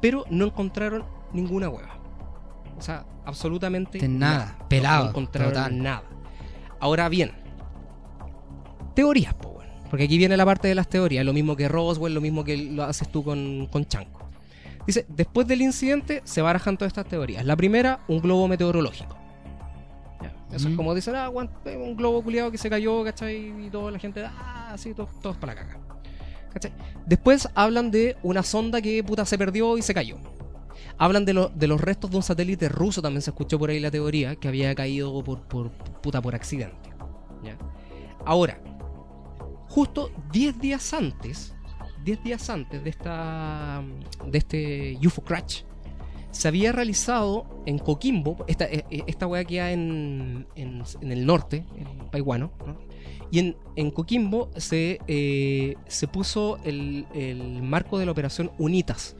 pero no encontraron ninguna hueva. O sea, absolutamente De nada, pelado, No encontraron total. nada. Ahora bien, teorías, po, weón. porque aquí viene la parte de las teorías, lo mismo que Roswell, lo mismo que lo haces tú con, con Chanco. Dice, después del incidente se barajan todas estas teorías. La primera, un globo meteorológico. Eso es como dicen, ah, un globo culiado que se cayó, ¿cachai? Y toda la gente, ah, sí, todos, todos para la caga. ¿Cachai? Después hablan de una sonda que puta se perdió y se cayó. Hablan de, lo- de los restos de un satélite ruso, también se escuchó por ahí la teoría, que había caído por, por puta por accidente. ¿ya? Ahora, justo 10 días antes, 10 días antes de esta de este UFO crash, se había realizado en Coquimbo, esta, eh, eh, esta weá queda en, en, en el norte, en Paihuano, ¿no? y en, Coquimbo se, eh, se puso el, el marco de la operación UNITAS.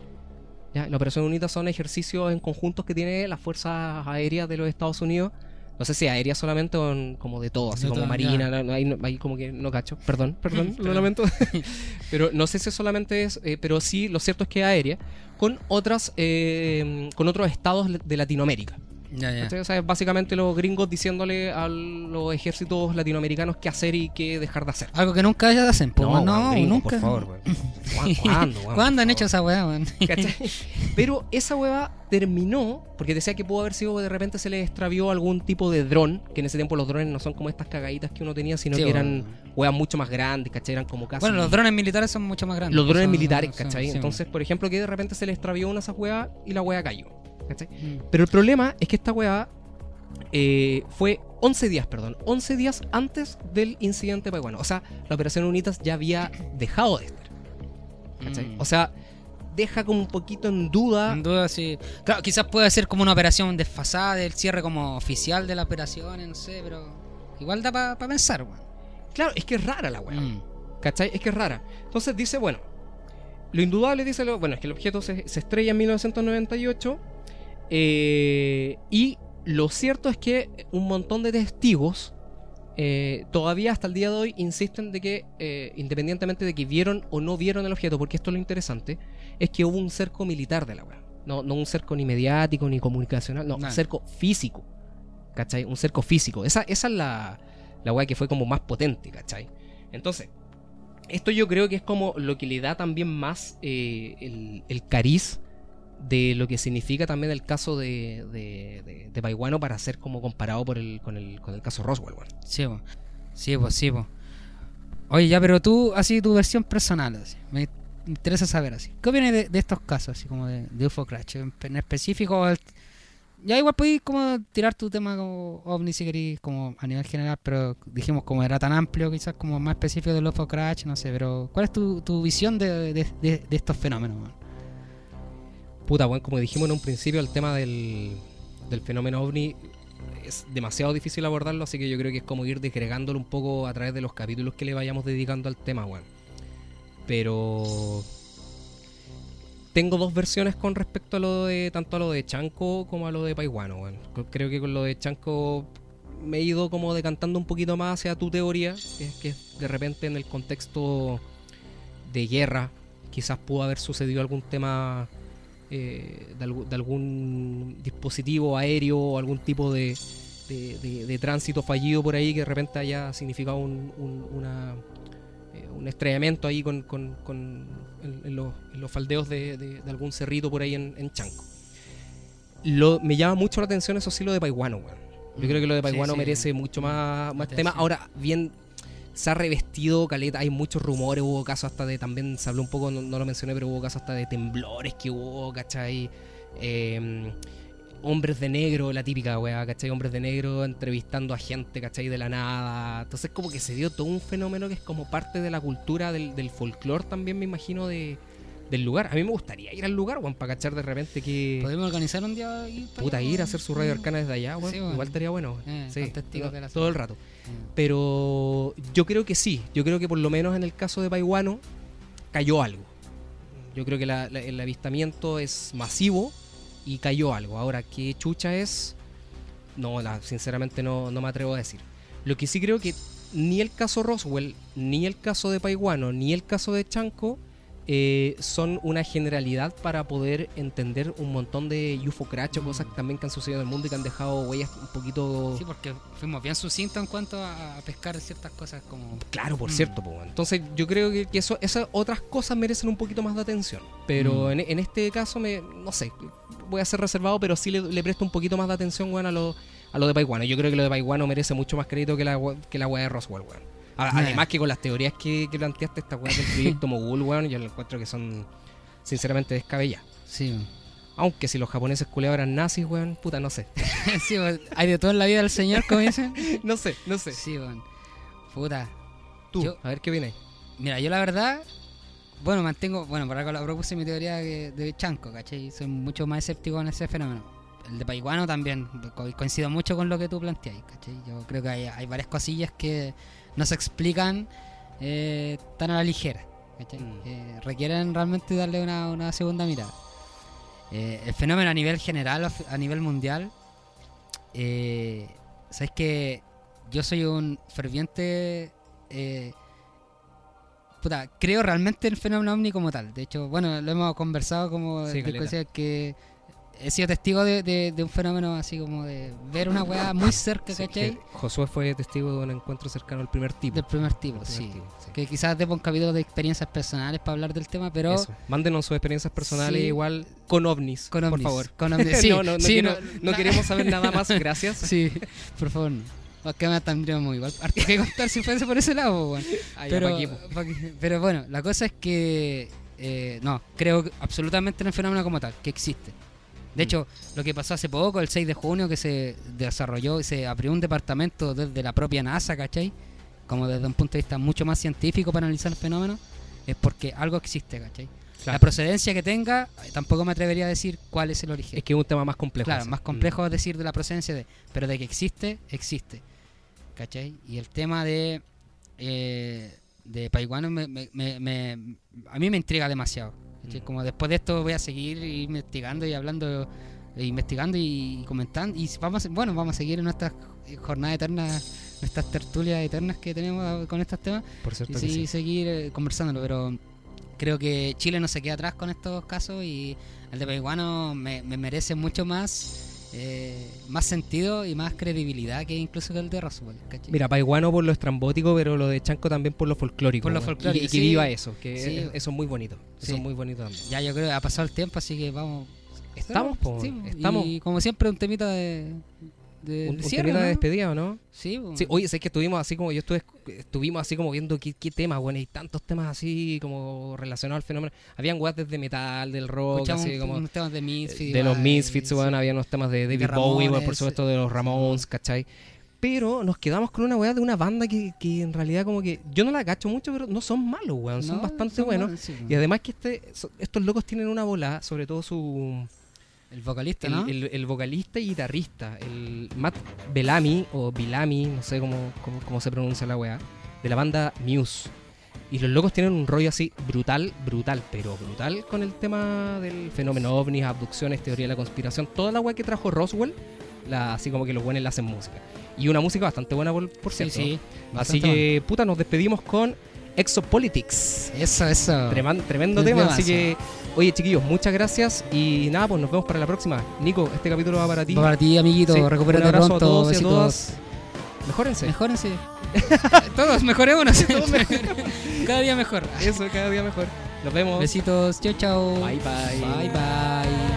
La operación UNITAS son ejercicios en conjuntos que tiene las fuerzas aéreas de los Estados Unidos. No sé si aéreas solamente o en- como de todo, así como todo, marina, no, ahí, ahí como que no cacho. Perdón, [LAUGHS] perdón, lo lamento. [LAUGHS] [LAUGHS] pero no sé si solamente es, eh, pero sí, lo cierto es que es aérea, con otras, eh, con otros estados de Latinoamérica. Ya, ya. ¿Cachai? O sea, es básicamente los gringos diciéndole a los ejércitos latinoamericanos qué hacer y qué dejar de hacer. Algo que nunca ellos hacen, po, weón, no, gringo, nunca. Por favor, weón. [LAUGHS] ¿Cuándo, ¿Cuándo, weón? ¿Cuándo Por han hecho favor. esa weá. [LAUGHS] Pero esa hueva terminó porque decía que pudo haber sido que de repente se le extravió algún tipo de dron, que en ese tiempo los drones no son como estas cagaditas que uno tenía, sino Sí, que eran huevas mucho más grandes, ¿cachai? Eran como casi... Bueno, los drones militares son mucho más grandes. los drones Son- militares, ¿cachai? sí, Entonces, por ejemplo, que de repente se le extravió una de esas huevas y la hueva cayó, ¿cachai? Mm. Pero el problema es que esta hueva eh, fue 11 días, perdón, 11 días antes del incidente peruano. O sea, la operación UNITAS ya había dejado de estar, ¿cachai? Mm. O sea, deja como un poquito en duda... Sin duda, sí. Claro, quizás puede ser como una operación desfasada del cierre como oficial de la operación, no sé, pero igual da para pensar, weón. Claro, es que es rara la hueva. Mm. ¿Cachai? Es que es rara. Entonces dice, bueno, lo indudable dice, lo, bueno, es que el objeto se, se estrella en 1998 eh, y lo cierto es que un montón de testigos eh, todavía hasta el día de hoy insisten de que, eh, independientemente de que vieron o no vieron el objeto, porque esto es lo interesante, es que hubo un cerco militar de la wea. No, no un cerco ni mediático ni comunicacional, no, un cerco físico. ¿Cachai? Un cerco físico. Esa, esa es la, la wea que fue como más potente, ¿cachai? Entonces, esto yo creo que es como lo que le da también más eh, el, el cariz de lo que significa también el caso de, de, de, de Paiwano para ser como comparado por el, con, el, con el caso Roswell. weón. Sí, po. Sí, pues, sí. Oye, ya, pero tú, así tu versión personal, así. Me interesa saber así. ¿Qué opinas de, de estos casos, así como de, UFO Crash? En, específico, ya igual podéis como tirar tu tema como ovni si queréis, como a nivel general, pero dijimos como era tan amplio, quizás como más específico del UFO Crash, no sé, pero ¿cuál es tu, tu visión de, de, estos fenómenos? Puta, bueno, como dijimos en un principio, el tema del, del fenómeno ovni es demasiado difícil abordarlo, así que yo creo que es como ir desgregándolo un poco a través de los capítulos que le vayamos dedicando al tema, weón. Pero tengo dos versiones con respecto a lo de tanto a lo de Chanco como a lo de Paiwano, weón. Creo que con lo de Chanco me he ido como decantando un poquito más hacia tu teoría, que es que de repente en el contexto de guerra quizás pudo haber sucedido algún tema eh, de, algún dispositivo aéreo o algún tipo de, de- tránsito fallido por ahí que de repente haya significado un, un- una, eh, un estrellamiento ahí con, con- con- en, en los, en los faldeos de, algún cerrito por ahí en, en Chanco. Lo, me llama mucho la atención eso sí lo de Paiwano, weón. Yo creo que lo de Sí, sí. merece mucho más, más tema. Ahora, bien, se ha revestido caleta, hay muchos rumores, hubo casos hasta de, también se habló un poco, no, no lo mencioné, pero hubo casos hasta de temblores que hubo, ¿cachai? Eh, hombres de negro, la típica weá, ¿cachai? Hombres de negro entrevistando a gente, ¿cachai? De la nada. Entonces como que se dio todo un fenómeno que es como parte de la cultura del, del folclore también, me imagino, de, del lugar. A mí me gustaría ir al lugar, weón, para cachar de repente que... ¿Podemos organizar un día? ir Puta, ir a hacer su radio arcana desde allá, weón. Sí. Igual estaría bueno. Eh, sí, todo el rato. Pero yo creo que sí. Yo creo que por lo menos en el caso de Paiwano cayó algo. Yo creo que el avistamiento es masivo y cayó algo. Ahora, ¿qué chucha es? No, sinceramente no, no me atrevo a decir. Lo que sí creo que ni el caso Roswell, ni el caso de Paiwano, ni el caso de Chanco eh, son una generalidad para poder entender un montón de UFO crash o cosas también que han sucedido en el mundo y que han dejado huellas un poquito... Sí, porque fuimos bien sucintos en cuanto a, pescar ciertas cosas como... Claro, por Mm. cierto. po, entonces yo creo que, que eso, esas otras cosas merecen un poquito más de atención. Pero Mm. en, en este caso, me, no sé, voy a ser reservado, pero sí le, le presto un poquito más de atención weón, a, lo, a lo de Paiguano. Yo creo que lo de Paiguano merece mucho más crédito que la, que la weá de Roswell, weón. A-. Además que con las teorías que, que planteaste, esta weá del proyecto [LAUGHS] Mogul, weón, yo lo encuentro que son sinceramente descabelladas. Sí, Aunque si los japoneses culeados eran nazis, weón, puta, no sé. [LAUGHS] sí pues, hay de todo en la vida del señor, como dicen. [LAUGHS] no sé, no sé. Sí, bueno. Puta. Tú, Yo- a ver qué viene. Mira, yo la verdad, bueno, mantengo, bueno, por acá la propuse mi teoría de, de Chanco, ¿cachai? Soy mucho más escéptico en ese fenómeno. El de Paiguano también, co- coincido mucho con lo que tú planteas, ¿cachai? Yo creo que hay, hay varias cosillas que no se explican eh, tan a la ligera. Mm. Eh, requieren realmente darle una, una segunda mirada. Eh, el fenómeno a nivel general, a nivel mundial, sabes que yo soy un ferviente puta, creo realmente en el fenómeno ovni como tal. De hecho, bueno, lo hemos conversado como Sí, de caleta. cosas que he sido testigo de, de- de un fenómeno así como de ver una weá muy cerca, Sí, ¿cachai? que Josué fue testigo de un encuentro cercano al primer tipo. Del primer tipo, primer sí. tipo, sí. Que quizás demos un capítulo de experiencias personales para hablar del tema, pero Eso. Mándenos sus experiencias personales Sí. igual con ovnis, con por ovnis, favor. Con [LAUGHS] ovnis, sí, no, no, no, quiero- no, no queremos saber nada más, [LAUGHS] gracias. Sí, por favor. no. Acá me tendríamos igual harto que contar si fuese por ese lado. Ah, ya, pero, pa' que- pero bueno, la cosa es que eh, no, creo que absolutamente en el fenómeno como tal, que existe. De Mm. hecho, lo que pasó hace poco, el 6 de junio, que se desarrolló y se abrió un departamento desde la propia NASA, ¿cachai? Como desde un punto de vista mucho más científico para analizar el fenómeno, es porque algo existe, ¿cachai? La procedencia que tenga, eh, tampoco me atrevería a decir cuál es el origen. Es que es un tema más complejo. Claro, más complejo es decir de la procedencia de, pero de que existe, existe. ¿Cachai? Y el tema de eh, de Paiguano me, me- me- me- a mí me intriga demasiado. Mm. Como después de esto voy a seguir investigando y hablando, e investigando y, comentando. Y vamos, a- bueno, vamos a seguir en nuestras jornadas eternas, nuestras tertulias eternas que tenemos con estos temas y que sí, seguir eh, conversándolo, pero creo que Chile no se queda atrás con estos casos y el de Paiguano me, me merece mucho más eh, más sentido y más credibilidad que incluso que el de Roswell. ¿cachai? Mira, Paiguano por lo estrambótico, pero lo de Chanco también por lo folclórico. Por lo weón. folclórico, Y, y que sí. viva eso, que Sí. es- eso es muy bonito. Eso es muy bonito también. ya yo creo que ha pasado el tiempo, así que vamos. Estamos, po, estamos. Y como siempre, un temita de. De, Un, de cierre, ¿no? de despedida, ¿o no? Sí, po. Sí, oye, sé que estuvimos así como yo estuve, estuvimos así como viendo qué, qué temas, bueno, y tantos temas así como relacionados al fenómeno. Habían weas desde metal, del rock, Escuchamos así como unos temas de Misfits. de los Misfits, sí. había unos temas de David Bowie, weón, por Ramones, supuesto de los Ramones, ¿cachai? Pero nos quedamos con una weá de una banda que, que en realidad como que yo no la cacho mucho, pero no son malos, weón, son No, bastante son buenos. buenos, sí. Y además que este, so- estos locos tienen una bola, sobre todo su El vocalista, el, ¿no? el- el vocalista y guitarrista, el Matt Bellamy o Bellamy, no sé cómo, cómo, cómo se pronuncia la weá, de la banda Muse. Y los locos tienen un rollo así brutal, brutal, pero brutal con el tema del fenómeno ovnis, abducciones, teoría de la conspiración, toda la weá que trajo Roswell, la, así como que los buenos le hacen música. Y una música bastante buena, por, cierto. sí. Así que, puta, nos despedimos con Exopolitics. Eso, eso. Treman- tremendo Es tema, así que, oye chiquillos, muchas gracias y nada, pues nos vemos para la próxima. Nico, este capítulo va para ti. Va para ti, amiguito. Sí, Recupérate pronto. a todos y a besitos. todas. Mejórense. Mejórense. [LAUGHS] Todos, mejorémonos. Todos [LAUGHS] Cada día mejor. Eso, cada día mejor. Nos vemos. Besitos. Chao, chao. Bye, bye. Bye, bye.